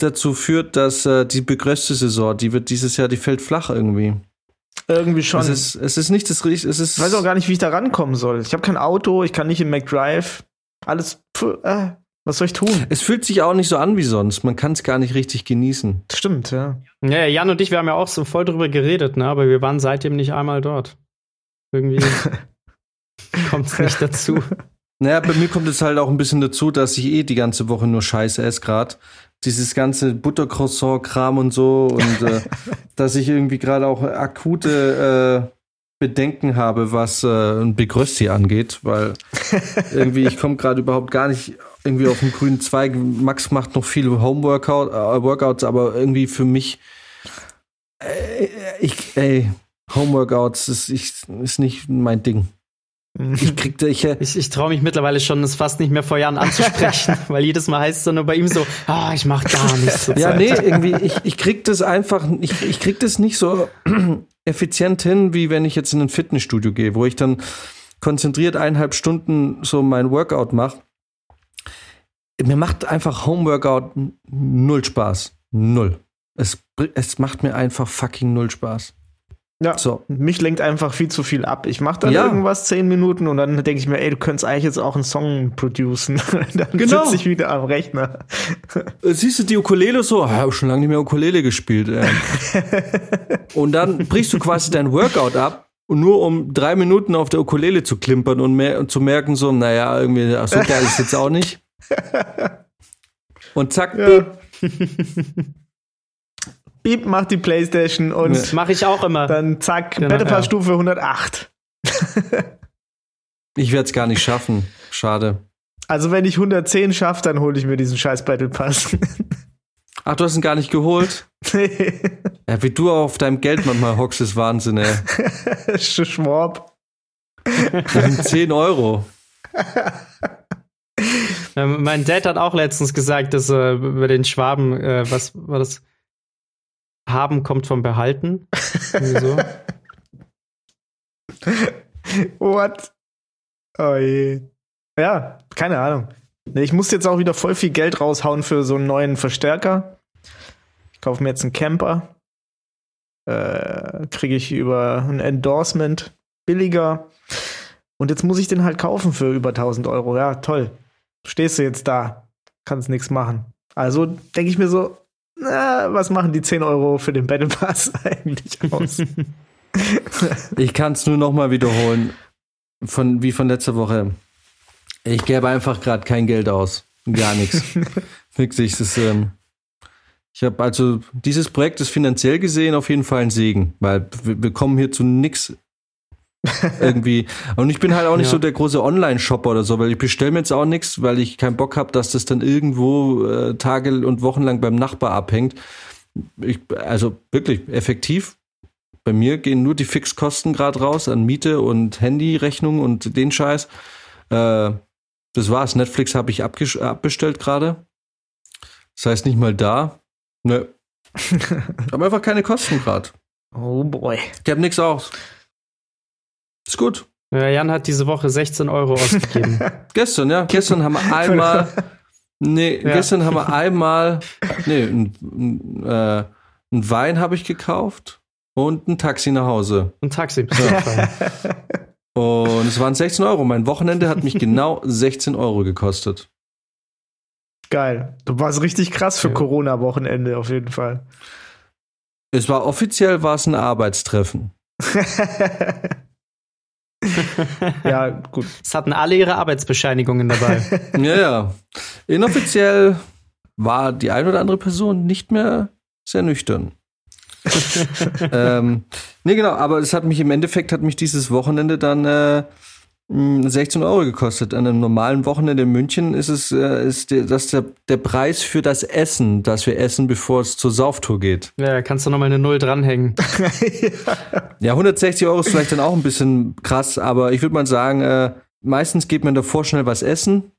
Speaker 3: dazu führt, dass äh, die begrößte Saison, die wird dieses Jahr, die fällt flach irgendwie.
Speaker 2: Irgendwie schon.
Speaker 3: Es ist, es ist nicht das Richtige.
Speaker 2: Ich weiß auch gar nicht, wie ich da rankommen soll. Ich habe kein Auto, ich kann nicht im McDrive. Alles. Pf, äh, was soll ich tun?
Speaker 3: Es fühlt sich auch nicht so an wie sonst. Man kann es gar nicht richtig genießen.
Speaker 2: Stimmt, ja.
Speaker 1: Ja, Jan und ich, wir haben ja auch so voll drüber geredet, ne? aber wir waren seitdem nicht einmal dort. Irgendwie kommt es nicht dazu.
Speaker 3: Naja, bei mir kommt es halt auch ein bisschen dazu, dass ich eh die ganze Woche nur Scheiße esse gerade. Dieses ganze Buttercroissant-Kram und so und äh, dass ich irgendwie gerade auch akute äh, Bedenken habe, was äh, ein Begrösti angeht, weil irgendwie ich komme gerade überhaupt gar nicht irgendwie auf dem grünen Zweig. Max macht noch viele Homeworkout, äh, Workouts, aber irgendwie für mich, äh, ich, ey, Homeworkouts ist, ich, ist nicht mein Ding.
Speaker 1: Ich krieg ich, äh, ich, ich traue mich mittlerweile schon, es fast nicht mehr vor Jahren anzusprechen, weil jedes Mal heißt es dann nur bei ihm so, ah, ich mach gar nichts.
Speaker 3: Ja, nee, irgendwie, ich, ich krieg das einfach, ich, ich krieg das nicht so effizient hin, wie wenn ich jetzt in ein Fitnessstudio gehe, wo ich dann konzentriert eineinhalb Stunden so mein Workout mache mir macht einfach Homeworkout null Spaß. Null. Es, es macht mir einfach fucking null Spaß.
Speaker 2: Ja, so. mich lenkt einfach viel zu viel ab. Ich mache dann ja. irgendwas zehn Minuten und dann denke ich mir, ey, du könntest eigentlich jetzt auch einen Song producen. dann genau. sitze ich wieder am Rechner.
Speaker 3: Äh, siehst du die Ukulele so? Ich habe schon lange nicht mehr Ukulele gespielt. Und dann brichst du quasi dein Workout ab und nur um drei Minuten auf der Ukulele zu klimpern und, mehr, und zu merken so, naja, irgendwie, so geil ist jetzt auch nicht. Und zack, ja.
Speaker 2: Beep. Macht die Playstation und
Speaker 1: ja. mache ich auch immer.
Speaker 2: Dann zack, genau, Battle Pass ja. Stufe 108.
Speaker 3: ich werde es gar nicht schaffen. Schade.
Speaker 2: Also wenn ich 110 schaffe, dann hole ich mir diesen scheiß Battle Pass.
Speaker 3: Ach, du hast ihn gar nicht geholt? Nee. Ja, wie du auf deinem Geld manchmal hockst, ist Wahnsinn, ey.
Speaker 2: Schwab.
Speaker 3: Das sind 10 Euro.
Speaker 1: Ähm, mein Dad hat auch letztens gesagt, dass äh, über den Schwaben, äh, was war das? Haben kommt vom Behalten. so.
Speaker 2: What? Oh je. Ja, keine Ahnung. Ich muss jetzt auch wieder voll viel Geld raushauen für so einen neuen Verstärker. Ich kaufe mir jetzt einen Camper. äh, kriege ich über ein Endorsement billiger. Und jetzt muss ich den halt kaufen für über 1000 Euro. Ja, toll. Stehst du jetzt da, kannst nichts machen. Also denke ich mir so, na, was machen die 10 Euro für den Battle Pass eigentlich aus?
Speaker 3: Ich kann es nur noch mal wiederholen, von, wie von letzter Woche. Ich gebe einfach gerade kein Geld aus. Gar nichts. Wirklich, das ähm, ich habe also, dieses Projekt ist finanziell gesehen auf jeden Fall ein Segen, weil wir, wir kommen hier zu nix irgendwie. Und ich bin halt auch nicht
Speaker 1: Ja.
Speaker 3: so der große Online-Shopper oder so, weil ich bestelle mir jetzt auch nichts, weil ich keinen Bock habe, dass das dann irgendwo äh, Tage und Wochen lang beim Nachbar abhängt. Ich, also wirklich effektiv. Bei mir gehen nur die Fixkosten gerade raus an Miete und Handyrechnung und den Scheiß. Äh, das war's. Netflix habe ich abbestellt gerade. Das heißt nicht mal da. Ne. habe einfach keine Kosten gerade.
Speaker 2: oh boy.
Speaker 3: Ich habe nichts aus. Ist gut.
Speaker 1: Ja, Jan hat diese Woche 16 Euro ausgegeben.
Speaker 3: Gestern, ja. Gestern haben wir einmal. Nee,
Speaker 1: Ja.
Speaker 3: gestern haben wir einmal. Nee, ein, ein, äh, ein Wein habe ich gekauft und ein Taxi nach Hause.
Speaker 1: Ein Taxi bist du gefahren.
Speaker 3: Und es waren 16 Euro. Mein Wochenende hat mich genau 16 Euro gekostet.
Speaker 2: Geil. Du warst richtig krass für
Speaker 1: Ja.
Speaker 2: Corona-Wochenende auf jeden Fall.
Speaker 3: Es war offiziell war es ein Arbeitstreffen.
Speaker 2: ja, gut.
Speaker 1: Es hatten alle ihre Arbeitsbescheinigungen dabei.
Speaker 3: Ja, ja. Inoffiziell war die ein oder andere Person nicht mehr sehr nüchtern. ähm, nee, genau, aber es hat mich im Endeffekt hat mich dieses Wochenende dann äh, 16 Euro gekostet. An einem normalen Wochenende in München ist es äh, ist der, das der, der Preis für das Essen, das wir essen, bevor es zur Sauftour geht.
Speaker 1: ja, kannst du noch mal eine Null dranhängen.
Speaker 3: Ja, 160 Euro ist vielleicht dann auch ein bisschen krass, aber ich würde mal sagen, äh, meistens geht man davor schnell was essen,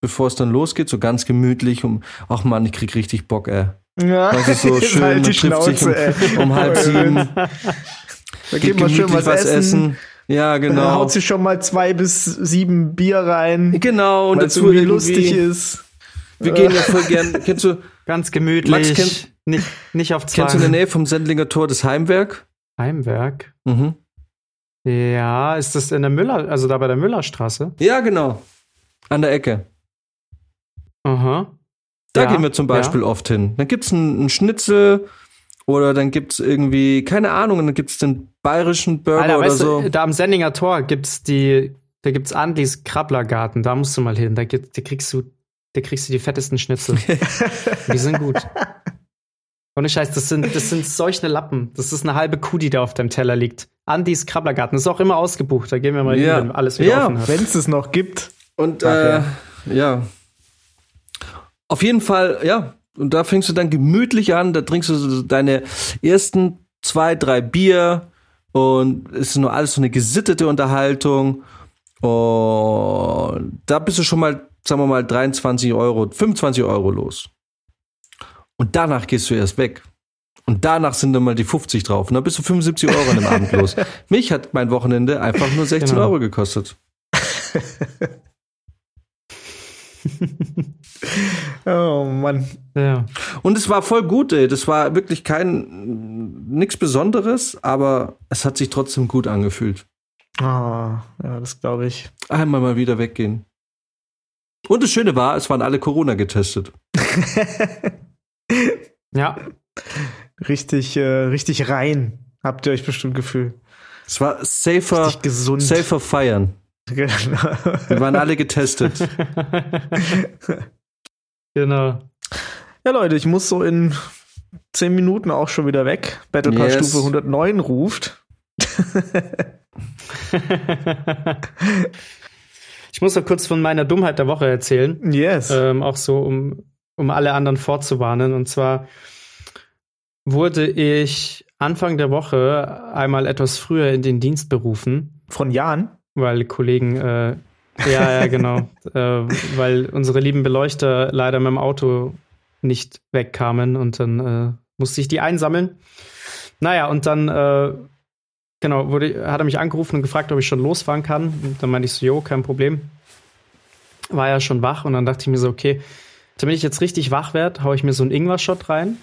Speaker 3: bevor es dann losgeht, so ganz gemütlich. Um, ach man, ich krieg richtig Bock, ey.
Speaker 2: Ja,
Speaker 3: Das ist so schön,
Speaker 2: halt
Speaker 3: man
Speaker 2: die
Speaker 3: trifft sich um,
Speaker 2: Schnauze, ey.
Speaker 3: um halb sieben,
Speaker 2: Da
Speaker 3: geht
Speaker 2: man schön
Speaker 3: gemütlich
Speaker 2: was, essen.
Speaker 3: Ja,
Speaker 2: Dann
Speaker 3: genau.
Speaker 2: haut sich schon mal zwei bis sieben Bier rein,
Speaker 3: Genau, und
Speaker 2: es
Speaker 3: dazu
Speaker 2: irgendwie
Speaker 3: irgendwie,
Speaker 2: lustig ist.
Speaker 3: wir gehen ja voll gern, kennst du,
Speaker 1: Ganz gemütlich.
Speaker 3: Max, kennt-
Speaker 1: nicht, nicht auf Zwang.
Speaker 3: kennst du in der Nähe vom Sendlinger Tor das Heimwerk?
Speaker 1: Heimwerk.
Speaker 3: Mhm.
Speaker 1: Ja, ist das in der Müller, also da bei der Müllerstraße?
Speaker 3: Ja, genau. An der Ecke.
Speaker 1: Aha.
Speaker 3: Da
Speaker 1: Ja,
Speaker 3: gehen wir zum Beispiel oft hin. Dann gibt's einen, einen Schnitzel oder dann gibt's irgendwie, keine Ahnung, dann gibt's den bayerischen Burger
Speaker 1: Alter,
Speaker 3: oder
Speaker 1: weißt
Speaker 3: so.
Speaker 1: du, da am Sendinger Tor gibt's die, da gibt's Andis Krabblergarten, da musst du mal hin. Da, gibt, da kriegst du, da kriegst du die fettesten Schnitzel. die sind gut. Ohne Scheiß, das sind, das sind solche Lappen. Das ist eine halbe Kuh, die da auf deinem Teller liegt. Andis Krabblergarten ist auch immer ausgebucht. Da gehen wir mal
Speaker 3: Ja.
Speaker 1: hin, wenn alles wieder
Speaker 3: Ja.
Speaker 1: offen hat.
Speaker 2: Wenn es es noch gibt.
Speaker 3: Und
Speaker 2: Ach,
Speaker 3: äh,
Speaker 2: ja.
Speaker 3: ja. Auf jeden Fall, ja. Und da fängst du dann gemütlich an, da trinkst du deine ersten zwei, drei Bier und es ist nur alles so eine gesittete Unterhaltung. Und da bist du schon mal, sagen wir mal, 23 Euro, 25 Euro los. Und danach gehst du erst weg. Und danach sind dann mal die 50 drauf. Und dann bist du 75 Euro an dem Abend los. Mich hat mein Wochenende einfach nur 16
Speaker 1: Genau.
Speaker 3: Euro gekostet.
Speaker 2: Oh Mann.
Speaker 1: Ja.
Speaker 3: Und es war voll gut, ey. Das war wirklich kein nichts Besonderes, aber es hat sich trotzdem gut angefühlt.
Speaker 2: Ah, ja, das glaube ich.
Speaker 3: Einmal mal wieder weggehen. Und das Schöne war, es waren alle Corona getestet.
Speaker 1: Ja.
Speaker 2: richtig, äh, richtig rein. Habt ihr euch bestimmt gefühlt.
Speaker 3: Es war safer, safer feiern.
Speaker 2: Genau.
Speaker 3: Wir waren alle getestet.
Speaker 1: genau.
Speaker 2: Ja, Leute, ich muss so in 10 Minuten auch schon wieder weg. Battle Pass
Speaker 3: Yes.
Speaker 2: Stufe 109 ruft.
Speaker 1: ich muss noch kurz von meiner Dummheit der Woche erzählen.
Speaker 2: Yes.
Speaker 1: ähm, auch so, um, um alle anderen vorzuwarnen. Und zwar wurde ich Anfang der Woche einmal etwas früher in den Dienst berufen,
Speaker 2: Von Jan.
Speaker 1: Weil Kollegen, äh, ja, ja, genau, äh, weil unsere lieben Beleuchter leider mit dem Auto nicht wegkamen und dann äh, musste ich die einsammeln. Naja, und dann, äh, genau, wurde, hat er mich angerufen und gefragt, ob ich schon losfahren kann. Und dann meinte ich so, jo, kein Problem. War ja schon wach und dann dachte ich mir so, okay, damit ich jetzt richtig wach werde, haue ich mir so einen Ingwer-Shot rein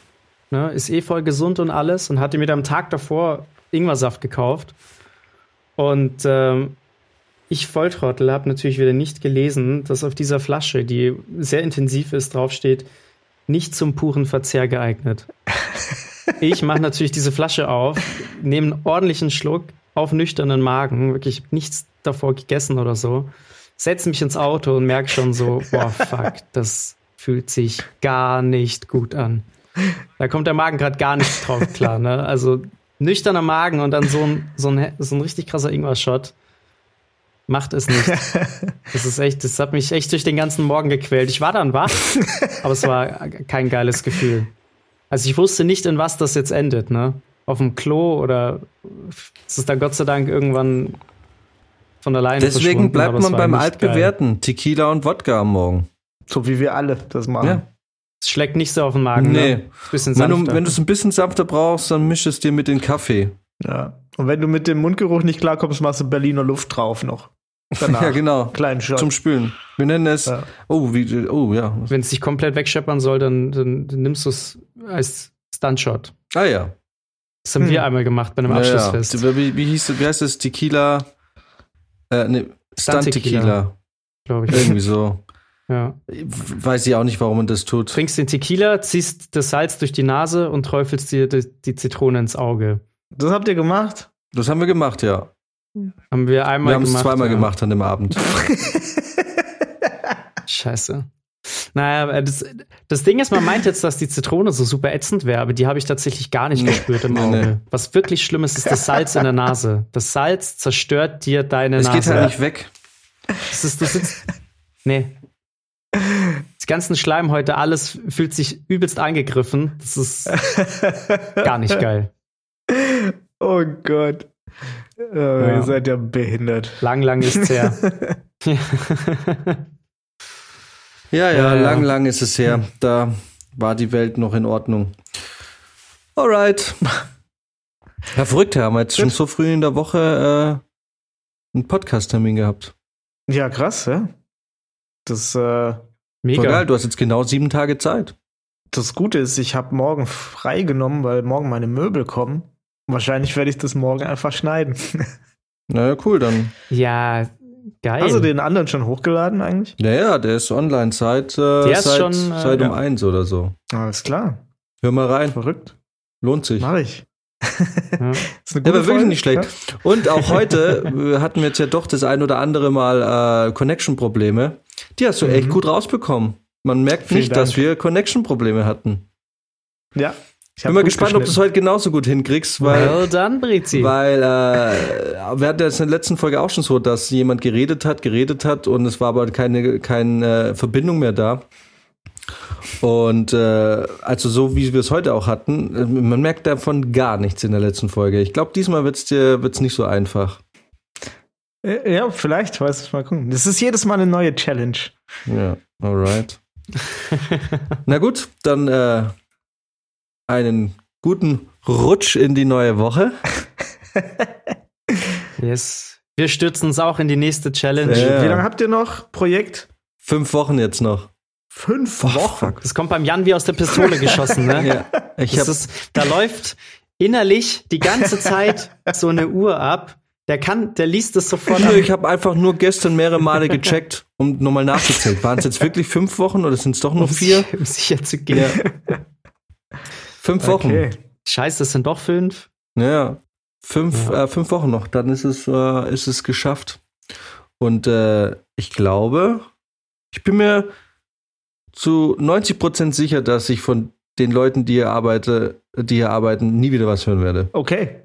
Speaker 1: ne, ist eh voll gesund und alles und hatte mir dann am Tag davor Ingwersaft gekauft. Und ähm, ich Volltrottel habe natürlich wieder nicht gelesen, dass auf dieser Flasche, die sehr intensiv ist, draufsteht, nicht zum puren Verzehr geeignet. Ich mache natürlich diese Flasche auf, nehme einen ordentlichen Schluck auf nüchternen Magen, wirklich nichts davor gegessen oder so, setze mich ins Auto und merke schon so, boah, fuck, das fühlt sich gar nicht gut an. Da kommt der Magen gerade gar nicht drauf klar, ne? Also nüchterner Magen und dann so ein, so ein, so ein richtig krasser Ingwer-Shot. Macht es nicht. Das ist echt, das hat mich echt durch den ganzen Morgen gequält. Ich war dann wach, aber es war kein geiles Gefühl. Also ich wusste nicht, in was das jetzt endet, ne? Auf dem Klo oder es ist dann Gott sei Dank irgendwann von alleine
Speaker 3: Deswegen bleibt
Speaker 1: es
Speaker 3: man beim altbewährten Tequila und Wodka am Morgen.
Speaker 2: So wie wir alle das machen.
Speaker 3: Ja.
Speaker 1: Es schlägt nicht so auf den Magen,
Speaker 3: Nee.
Speaker 1: ne? Bisschen
Speaker 3: Wenn du
Speaker 1: sanfter.
Speaker 3: wenn du es ein bisschen sanfter brauchst, dann misch es dir mit in Kaffee.
Speaker 2: Ja. Und wenn du mit dem Mundgeruch nicht klarkommst, machst du Berliner Luft drauf noch. Danach.
Speaker 3: Ja, genau.
Speaker 2: Kleinen Shot.
Speaker 3: Zum Spülen. Wir nennen es.
Speaker 2: Ja.
Speaker 3: Oh, wie, oh, ja.
Speaker 1: Wenn es dich komplett wegscheppern soll, dann, dann, dann nimmst du es als Stuntshot.
Speaker 3: Ah, ja.
Speaker 1: Das haben
Speaker 2: Hm.
Speaker 1: wir einmal gemacht bei einem
Speaker 3: ja, ja.
Speaker 1: Abschlussfest.
Speaker 3: Wie, wie, hieß, wie heißt das? Tequila? Äh, ne.
Speaker 1: Stunt-Tequila. glaube ich.
Speaker 3: Irgendwie so.
Speaker 1: Ja.
Speaker 3: Weiß ich auch nicht, warum man das tut.
Speaker 1: Trinkst den Tequila, ziehst das Salz durch die Nase und träufelst dir die, die Zitrone ins Auge.
Speaker 2: Das habt ihr gemacht?
Speaker 3: Das haben wir gemacht, ja.
Speaker 1: Haben wir einmal
Speaker 3: Wir haben es
Speaker 1: gemacht.
Speaker 3: zweimal
Speaker 1: ja.
Speaker 3: gemacht an dem Abend.
Speaker 1: Scheiße. Naja, äh, das, das Ding ist, man meint jetzt, dass die Zitrone so super ätzend wäre, aber die habe ich tatsächlich gar nicht
Speaker 3: Nee.
Speaker 1: gespürt im Auge.
Speaker 3: nee.
Speaker 1: Was wirklich schlimm ist, ist das Salz in der Nase. Das Salz zerstört dir deine
Speaker 3: Es
Speaker 1: Nase.
Speaker 3: geht halt nicht weg.
Speaker 1: Das ist, du sitzt. Nee. Die ganzen Schleimhäute, alles fühlt sich übelst angegriffen. Das ist gar nicht geil.
Speaker 2: Oh Gott. Oh, Ihr seid ja behindert.
Speaker 1: Lang, lang ist's her.
Speaker 3: Ja, ja,
Speaker 1: Ja, ja.
Speaker 3: lang, lang ist es her. Da war die Welt noch in Ordnung. Alright. Ja, verrückt, haben wir jetzt schon so früh in der Woche äh, einen Podcast-Termin gehabt.
Speaker 2: Ja, krass, ja. Das, äh,
Speaker 1: Mega.
Speaker 3: Voll geil, du hast jetzt genau sieben Tage Zeit.
Speaker 2: das Gute ist, ich habe morgen frei genommen, weil morgen meine Möbel kommen. Wahrscheinlich werde ich das morgen einfach schneiden.
Speaker 3: Naja, cool, dann.
Speaker 1: Ja, geil.
Speaker 2: Hast du den anderen schon hochgeladen eigentlich?
Speaker 3: Naja, der ist online seit, äh,
Speaker 1: Der ist
Speaker 3: seit,
Speaker 1: schon, äh,
Speaker 3: seit um
Speaker 1: ja.
Speaker 3: eins oder so.
Speaker 2: Alles klar.
Speaker 3: Hör mal rein,
Speaker 2: Verrückt.
Speaker 3: lohnt sich.
Speaker 2: Mach ich.
Speaker 1: Ja.
Speaker 2: Ist eine
Speaker 3: Der war wirklich nicht schlecht.
Speaker 2: ja?
Speaker 3: Und auch heute äh, hatten wir jetzt ja doch das ein oder andere Mal äh, Connection-Probleme. Die hast du echt
Speaker 2: Mhm.
Speaker 3: gut rausbekommen. Man merkt
Speaker 2: Vielen
Speaker 3: nicht, dass
Speaker 2: Dank.
Speaker 3: wir Connection-Probleme hatten.
Speaker 2: Ja. Ich
Speaker 3: Bin mal gespannt, ob du es heute genauso gut hinkriegst, weil,
Speaker 1: Well done, Brizi.
Speaker 3: weil äh, wir hatten ja jetzt in der letzten Folge auch schon so, dass jemand geredet hat, geredet hat und es war aber keine, keine Verbindung mehr da. Und äh, also so wie wir es heute auch hatten, äh, man merkt davon gar nichts in der letzten Folge. Ich glaube, diesmal wird es dir wird's nicht so einfach.
Speaker 2: Äh, Ja, vielleicht, weiß ich mal gucken. Das ist jedes Mal eine neue Challenge.
Speaker 3: Ja, alright. Na gut, dann äh, einen guten Rutsch in die neue Woche.
Speaker 1: Yes. Wir stürzen uns auch in die nächste Challenge.
Speaker 3: Ja.
Speaker 2: Wie lange habt ihr noch Projekt?
Speaker 3: Fünf Wochen jetzt noch.
Speaker 2: Fünf Wochen.
Speaker 1: Das kommt beim Jan wie aus der Pistole geschossen, ne?
Speaker 3: Ja, ich
Speaker 1: Das
Speaker 3: hab,
Speaker 1: ist, da läuft innerlich die ganze Zeit so eine Uhr ab. Der kann, der liest es sofort ab.
Speaker 3: ich habe einfach nur gestern mehrere Male gecheckt, um nochmal nachzuzählen. Waren es jetzt wirklich fünf Wochen oder sind es doch nur vier?
Speaker 1: Um sicher zu gehen.
Speaker 3: Ja. Fünf Wochen.
Speaker 2: Okay.
Speaker 1: Scheiße, das sind doch fünf.
Speaker 3: Ja, fünf,
Speaker 1: Ja.
Speaker 3: Äh, fünf Wochen noch, dann ist es, äh, ist es geschafft. Und äh, ich glaube, ich bin mir zu 90 Prozent sicher, dass ich von den Leuten, die hier arbeite, die hier arbeiten, nie wieder was hören werde.
Speaker 2: Okay.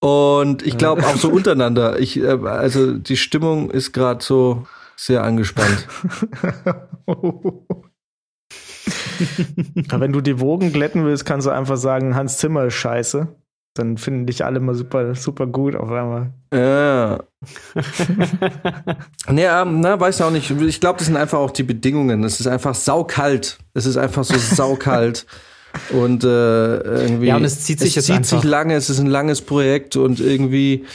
Speaker 3: Und ich glaube auch so untereinander. Ich, äh, also die Stimmung ist gerade so sehr angespannt.
Speaker 2: Aber wenn du die Wogen glätten willst, kannst du einfach sagen, Hans Zimmer ist scheiße. Dann finden dich alle mal super, super gut auf einmal.
Speaker 3: Ja. nee, ähm, na, weiß auch nicht. Ich glaube, das sind einfach auch die Bedingungen. Es ist einfach saukalt. Es ist einfach so saukalt. Und äh, irgendwie.
Speaker 1: Ja, und es zieht sich
Speaker 3: es
Speaker 1: jetzt
Speaker 3: zieht
Speaker 1: einfach.
Speaker 3: sich lange, es ist ein langes Projekt und irgendwie.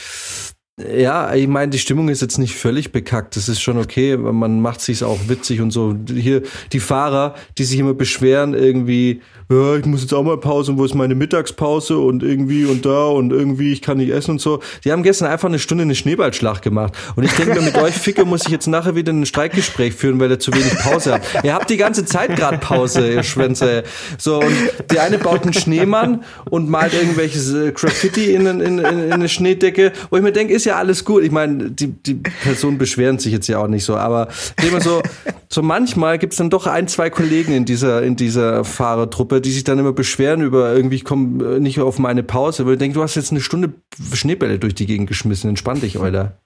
Speaker 3: Ja, ich meine, die Stimmung ist jetzt nicht völlig bekackt. Das ist schon okay. Man macht sich's auch witzig und so. Hier die Fahrer, die sich immer beschweren, irgendwie, ja, ich muss jetzt auch mal Pause und wo ist meine Mittagspause und irgendwie und da und irgendwie, ich kann nicht essen und so. Die haben gestern einfach eine Stunde eine Schneeballschlacht gemacht. Und ich denke mit euch Ficke muss ich jetzt nachher wieder ein Streikgespräch führen, weil ihr zu wenig Pause habt. Ihr habt die ganze Zeit gerade Pause, ihr Schwänze. So, und der eine baut einen Schneemann und malt irgendwelches äh, Graffiti in, in, in, in eine Schneedecke, wo ich mir denke, ist ja alles gut. Ich meine, die, die Personen beschweren sich jetzt ja auch nicht so, aber immer so, so manchmal gibt's dann doch ein, zwei Kollegen in dieser, in dieser Fahrertruppe, die sich dann immer beschweren über irgendwie, ich komme nicht auf meine Pause, weil ich denke, du hast jetzt eine Stunde Schneebälle durch die Gegend geschmissen. Entspann dich, Alter.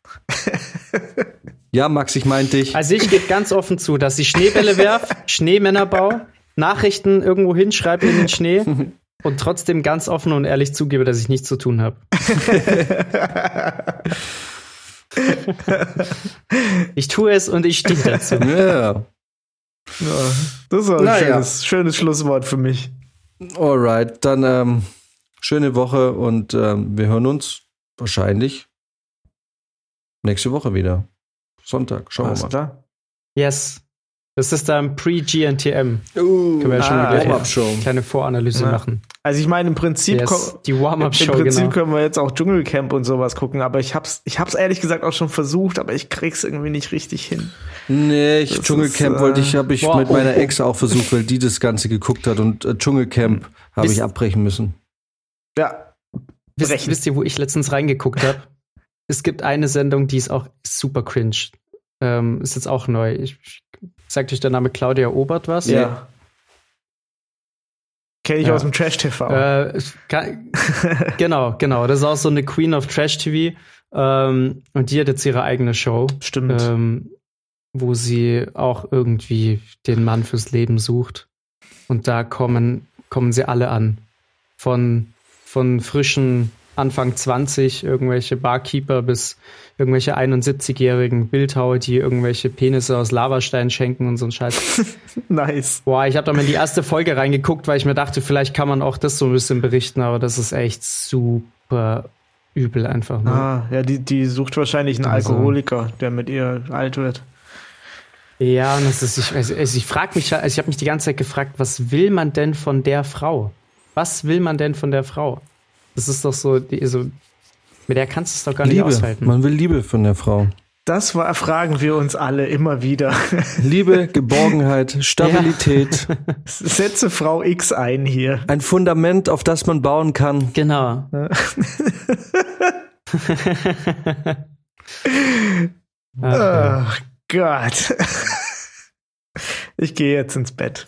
Speaker 3: ja, Max, ich meinte dich.
Speaker 1: Also ich gebe ganz offen zu, dass ich Schneebälle werf, Schneemänner baue, Nachrichten irgendwo hinschreibe in den Schnee und trotzdem ganz offen und ehrlich zugebe, dass ich nichts zu tun habe. ich tue es und ich stehe dazu.
Speaker 3: Ja.
Speaker 2: Ja, das ist auch ein
Speaker 3: Naja.
Speaker 2: schönes, schönes Schlusswort für mich.
Speaker 3: Alright, dann ähm, schöne Woche und ähm, wir hören uns wahrscheinlich nächste Woche wieder. Sonntag, schauen
Speaker 2: Alles
Speaker 3: wir mal.
Speaker 2: klar.
Speaker 1: Yes. Das ist dann Pre-GNTM. Können wir ja schon
Speaker 2: ah,
Speaker 1: wieder
Speaker 3: Uh, Warm-up-Show.
Speaker 1: eine kleine Voranalyse
Speaker 2: Ja.
Speaker 1: machen.
Speaker 2: Also ich meine, im Prinzip,
Speaker 1: Yes. Die
Speaker 2: im Prinzip
Speaker 1: genau.
Speaker 2: können wir jetzt auch Dschungelcamp und sowas gucken, aber ich hab's, ich hab's ehrlich gesagt auch schon versucht, aber ich krieg's irgendwie nicht richtig hin.
Speaker 3: Nee, ich,
Speaker 2: Das
Speaker 3: Dschungelcamp
Speaker 2: ist, äh,
Speaker 3: wollte ich, habe ich
Speaker 1: boah,
Speaker 3: mit
Speaker 1: oh,
Speaker 3: meiner
Speaker 1: oh.
Speaker 3: Ex auch versucht, weil die das Ganze geguckt hat und äh, Dschungelcamp habe ich abbrechen müssen.
Speaker 2: Ja,
Speaker 1: Wisst, wisst ihr, wo ich letztens reingeguckt habe? Es gibt eine Sendung, die ist auch super cringe. Ähm, ist jetzt auch neu. Ich, ich sagt euch der Name Claudia Obert was?
Speaker 2: ja. Kenne ich
Speaker 1: Ja.
Speaker 2: aus dem Trash-TV.
Speaker 1: Äh, genau, genau. Das ist auch so eine Queen of Trash TV. Ähm, und die hat jetzt ihre eigene Show,
Speaker 2: Stimmt.
Speaker 1: ähm, wo sie auch irgendwie den Mann fürs Leben sucht. Und da kommen, kommen sie alle an. Von, von frischen Anfang 20, irgendwelche Barkeeper bis irgendwelche 71-jährigen Bildhauer, die irgendwelche Penisse aus Lavastein schenken und so ein Scheiß.
Speaker 2: nice.
Speaker 1: Boah, ich habe da mal in die erste Folge reingeguckt, weil ich mir dachte, vielleicht kann man auch das so ein bisschen berichten, aber das ist echt super übel einfach. Ne?
Speaker 2: Ah, ja, die, die sucht wahrscheinlich einen
Speaker 1: Also-
Speaker 2: Alkoholiker, der mit ihr alt wird.
Speaker 1: Ja, und das ist, ich, also, also ich frage mich, also ich habe mich die ganze Zeit gefragt, was will man denn von der Frau? Was will man denn von der Frau? Das ist doch so, die, so mit der kannst du es doch gar nicht
Speaker 3: Liebe.
Speaker 1: aushalten.
Speaker 3: Man will Liebe von der Frau.
Speaker 2: Das war, fragen wir uns alle immer wieder.
Speaker 3: Liebe, Geborgenheit, Stabilität,
Speaker 2: Setze Frau X ein hier.
Speaker 3: ein Fundament, auf das man bauen kann.
Speaker 1: Genau. Ach, ja.
Speaker 2: Ach Gott. Ich gehe jetzt ins Bett.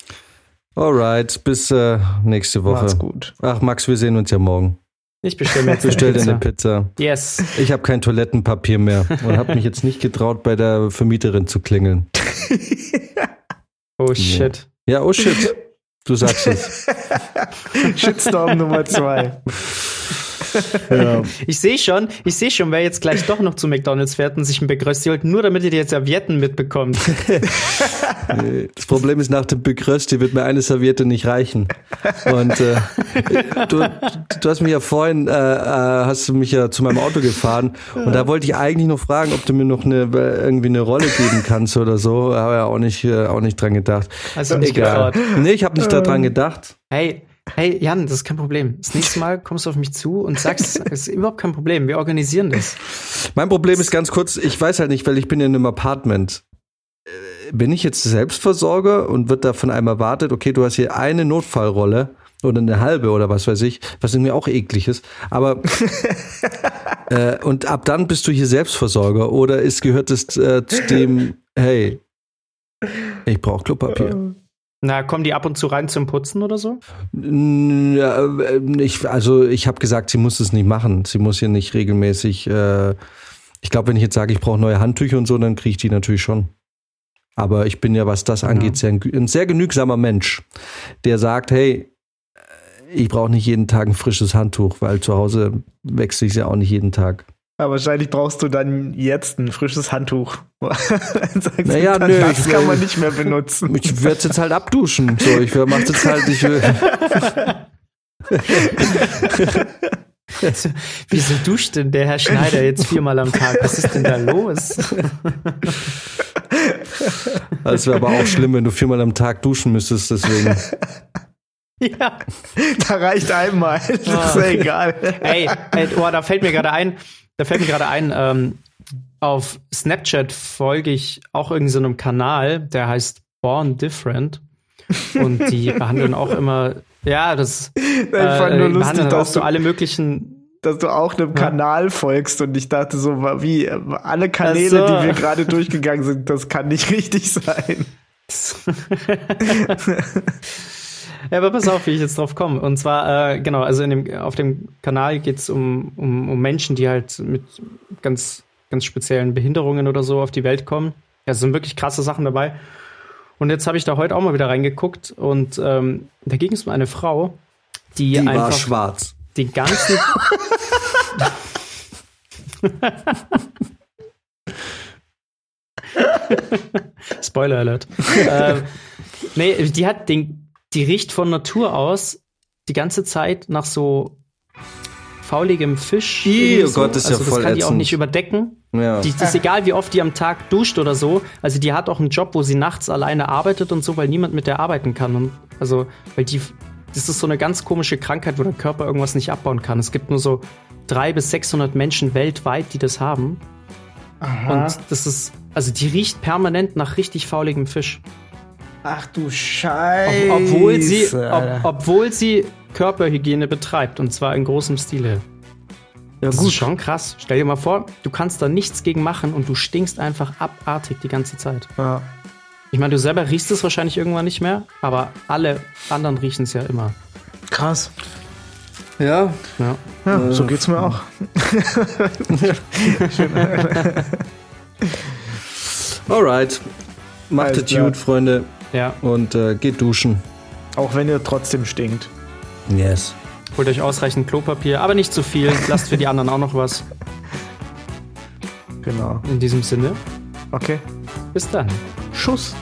Speaker 3: Alright, bis äh, nächste Woche.
Speaker 2: Macht's gut.
Speaker 3: Ach, Max, wir sehen uns ja morgen.
Speaker 1: Ich bestelle mir jetzt
Speaker 3: Bestell dir
Speaker 1: Pizza.
Speaker 3: eine Pizza.
Speaker 1: Yes.
Speaker 3: Ich habe kein Toilettenpapier mehr und habe mich jetzt nicht getraut, bei der Vermieterin zu klingeln.
Speaker 1: Oh shit.
Speaker 3: Ja, oh shit. Du sagst es.
Speaker 2: Shitstorm Nummer zwei.
Speaker 3: Ja.
Speaker 1: Ich sehe schon, ich sehe schon, wer jetzt gleich doch noch zu McDonalds fährt und sich ein Begrösti holt, nur damit ihr die Servietten mitbekommt.
Speaker 3: Das Problem ist, nach dem Begrösti wird mir eine Serviette nicht reichen. Und äh, du, du hast mich ja vorhin, äh, äh, hast du mich ja zu meinem Auto gefahren und da wollte ich eigentlich noch fragen, ob du mir noch eine äh, irgendwie eine Rolle geben kannst oder so. Aber ja auch nicht, äh, auch nicht dran gedacht.
Speaker 1: Also nicht
Speaker 3: Egal. Nee, ich habe nicht daran gedacht.
Speaker 1: Hey, hey, Jan, das ist kein Problem. Das nächste Mal kommst du auf mich zu und sagst, es ist überhaupt kein Problem. Wir organisieren das.
Speaker 3: Mein Problem ist ganz kurz, ich weiß halt nicht, weil ich bin in einem Apartment. Äh, Bin ich jetzt Selbstversorger und wird da von einem erwartet, okay, du hast hier eine Notfallrolle oder eine halbe oder was weiß ich, was irgendwie auch eklig ist. Aber äh, und ab dann bist du hier Selbstversorger oder ist gehört es äh, zu dem, hey, ich brauche Klopapier.
Speaker 1: Na, kommen die ab und zu rein zum Putzen oder so?
Speaker 3: Äh, Ich, also ich habe gesagt, sie muss es nicht machen. Sie muss hier nicht regelmäßig. Äh, ich glaube, wenn ich jetzt sage, ich brauche neue Handtücher und so, dann kriege ich die natürlich schon. Aber ich bin ja, was das angeht, sehr, ein, sehr genügsamer Mensch, der sagt, hey, ich brauche nicht jeden Tag ein frisches Handtuch, weil zu Hause wechsle ich ja auch nicht jeden Tag.
Speaker 2: Aber wahrscheinlich brauchst du dann jetzt ein frisches Handtuch.
Speaker 3: Naja,
Speaker 2: dann,
Speaker 3: nö,
Speaker 2: das
Speaker 3: ich-
Speaker 2: kann man nicht mehr benutzen.
Speaker 3: Ich werde jetzt halt abduschen. So, ich mach jetzt halt, ich will.
Speaker 1: Wieso duscht denn der Herr Schneider jetzt viermal am Tag? Was ist denn da los?
Speaker 3: Das wäre aber auch schlimm, wenn du viermal am Tag duschen müsstest, deswegen.
Speaker 1: ja.
Speaker 2: Da reicht einmal. Das ist
Speaker 1: Ah.
Speaker 2: ja egal.
Speaker 1: Ey, ey oh, da fällt mir gerade ein, da fällt mir gerade ein, ähm, auf Snapchat folge ich auch irgendeinem so einem Kanal, der heißt Born Different. Und die behandeln auch immer, ja, das
Speaker 2: Ich fand nur
Speaker 1: äh,
Speaker 2: lustig, dass du,
Speaker 1: alle möglichen
Speaker 2: dass du auch einem Kanal folgst und ich dachte so, wie, äh, alle Kanäle,
Speaker 1: so.
Speaker 2: die wir gerade durchgegangen sind, das kann nicht richtig sein.
Speaker 1: Ja, aber pass auf, wie ich jetzt drauf komme. Und zwar, äh, genau, also dem, auf dem Kanal geht es um, um, um Menschen, die halt mit ganz, ganz speziellen Behinderungen oder so auf die Welt kommen. Ja, es sind wirklich krasse Sachen dabei. Und jetzt habe ich da heute auch mal wieder reingeguckt und ähm, da ging es um eine Frau, die,
Speaker 3: Die war
Speaker 1: einfach
Speaker 3: schwarz.
Speaker 1: den ganzen. Spoiler Alert. ähm, nee, die hat den, die riecht von Natur aus die ganze Zeit nach so fauligem Fisch.
Speaker 3: Ih,
Speaker 1: irgendwie
Speaker 3: oh Gott, das ist ja
Speaker 1: also
Speaker 3: voll
Speaker 1: Das kann die auch
Speaker 3: ätzend.
Speaker 1: nicht überdecken.
Speaker 3: Ja.
Speaker 1: Die, das ist egal, wie oft die am Tag duscht oder so. Also die hat auch einen Job, wo sie nachts alleine arbeitet und so, weil niemand mit der arbeiten kann. Und also, weil die, das ist so eine ganz komische Krankheit, wo der Körper irgendwas nicht abbauen kann. Es gibt nur so drei bis 600 Menschen weltweit, die das haben. Und das ist, also die riecht permanent nach richtig fauligem Fisch.
Speaker 2: Ach du
Speaker 1: Ob,
Speaker 2: Scheiße.
Speaker 1: obwohl, sie, ob, obwohl sie Körperhygiene betreibt und zwar in großem Stile.
Speaker 2: ja,
Speaker 1: Das
Speaker 2: gut.
Speaker 1: ist schon krass. Stell dir mal vor, du kannst da nichts gegen machen und du stinkst einfach abartig die ganze Zeit.
Speaker 2: Ja.
Speaker 1: Ich meine, du selber riechst es wahrscheinlich irgendwann nicht mehr, aber alle anderen riechen es ja immer.
Speaker 2: Krass.
Speaker 3: Ja.
Speaker 1: Ja.
Speaker 2: Ja, so geht's mir auch.
Speaker 3: Alright. Macht es gut, Freunde.
Speaker 1: Ja.
Speaker 3: Und äh, geht duschen.
Speaker 2: Auch wenn ihr trotzdem stinkt.
Speaker 3: Yes.
Speaker 1: Holt euch ausreichend Klopapier, aber nicht zu viel. Lasst für die anderen auch noch was.
Speaker 2: Genau.
Speaker 1: In diesem Sinne,
Speaker 2: Okay.
Speaker 1: bis dann.
Speaker 2: Schuss.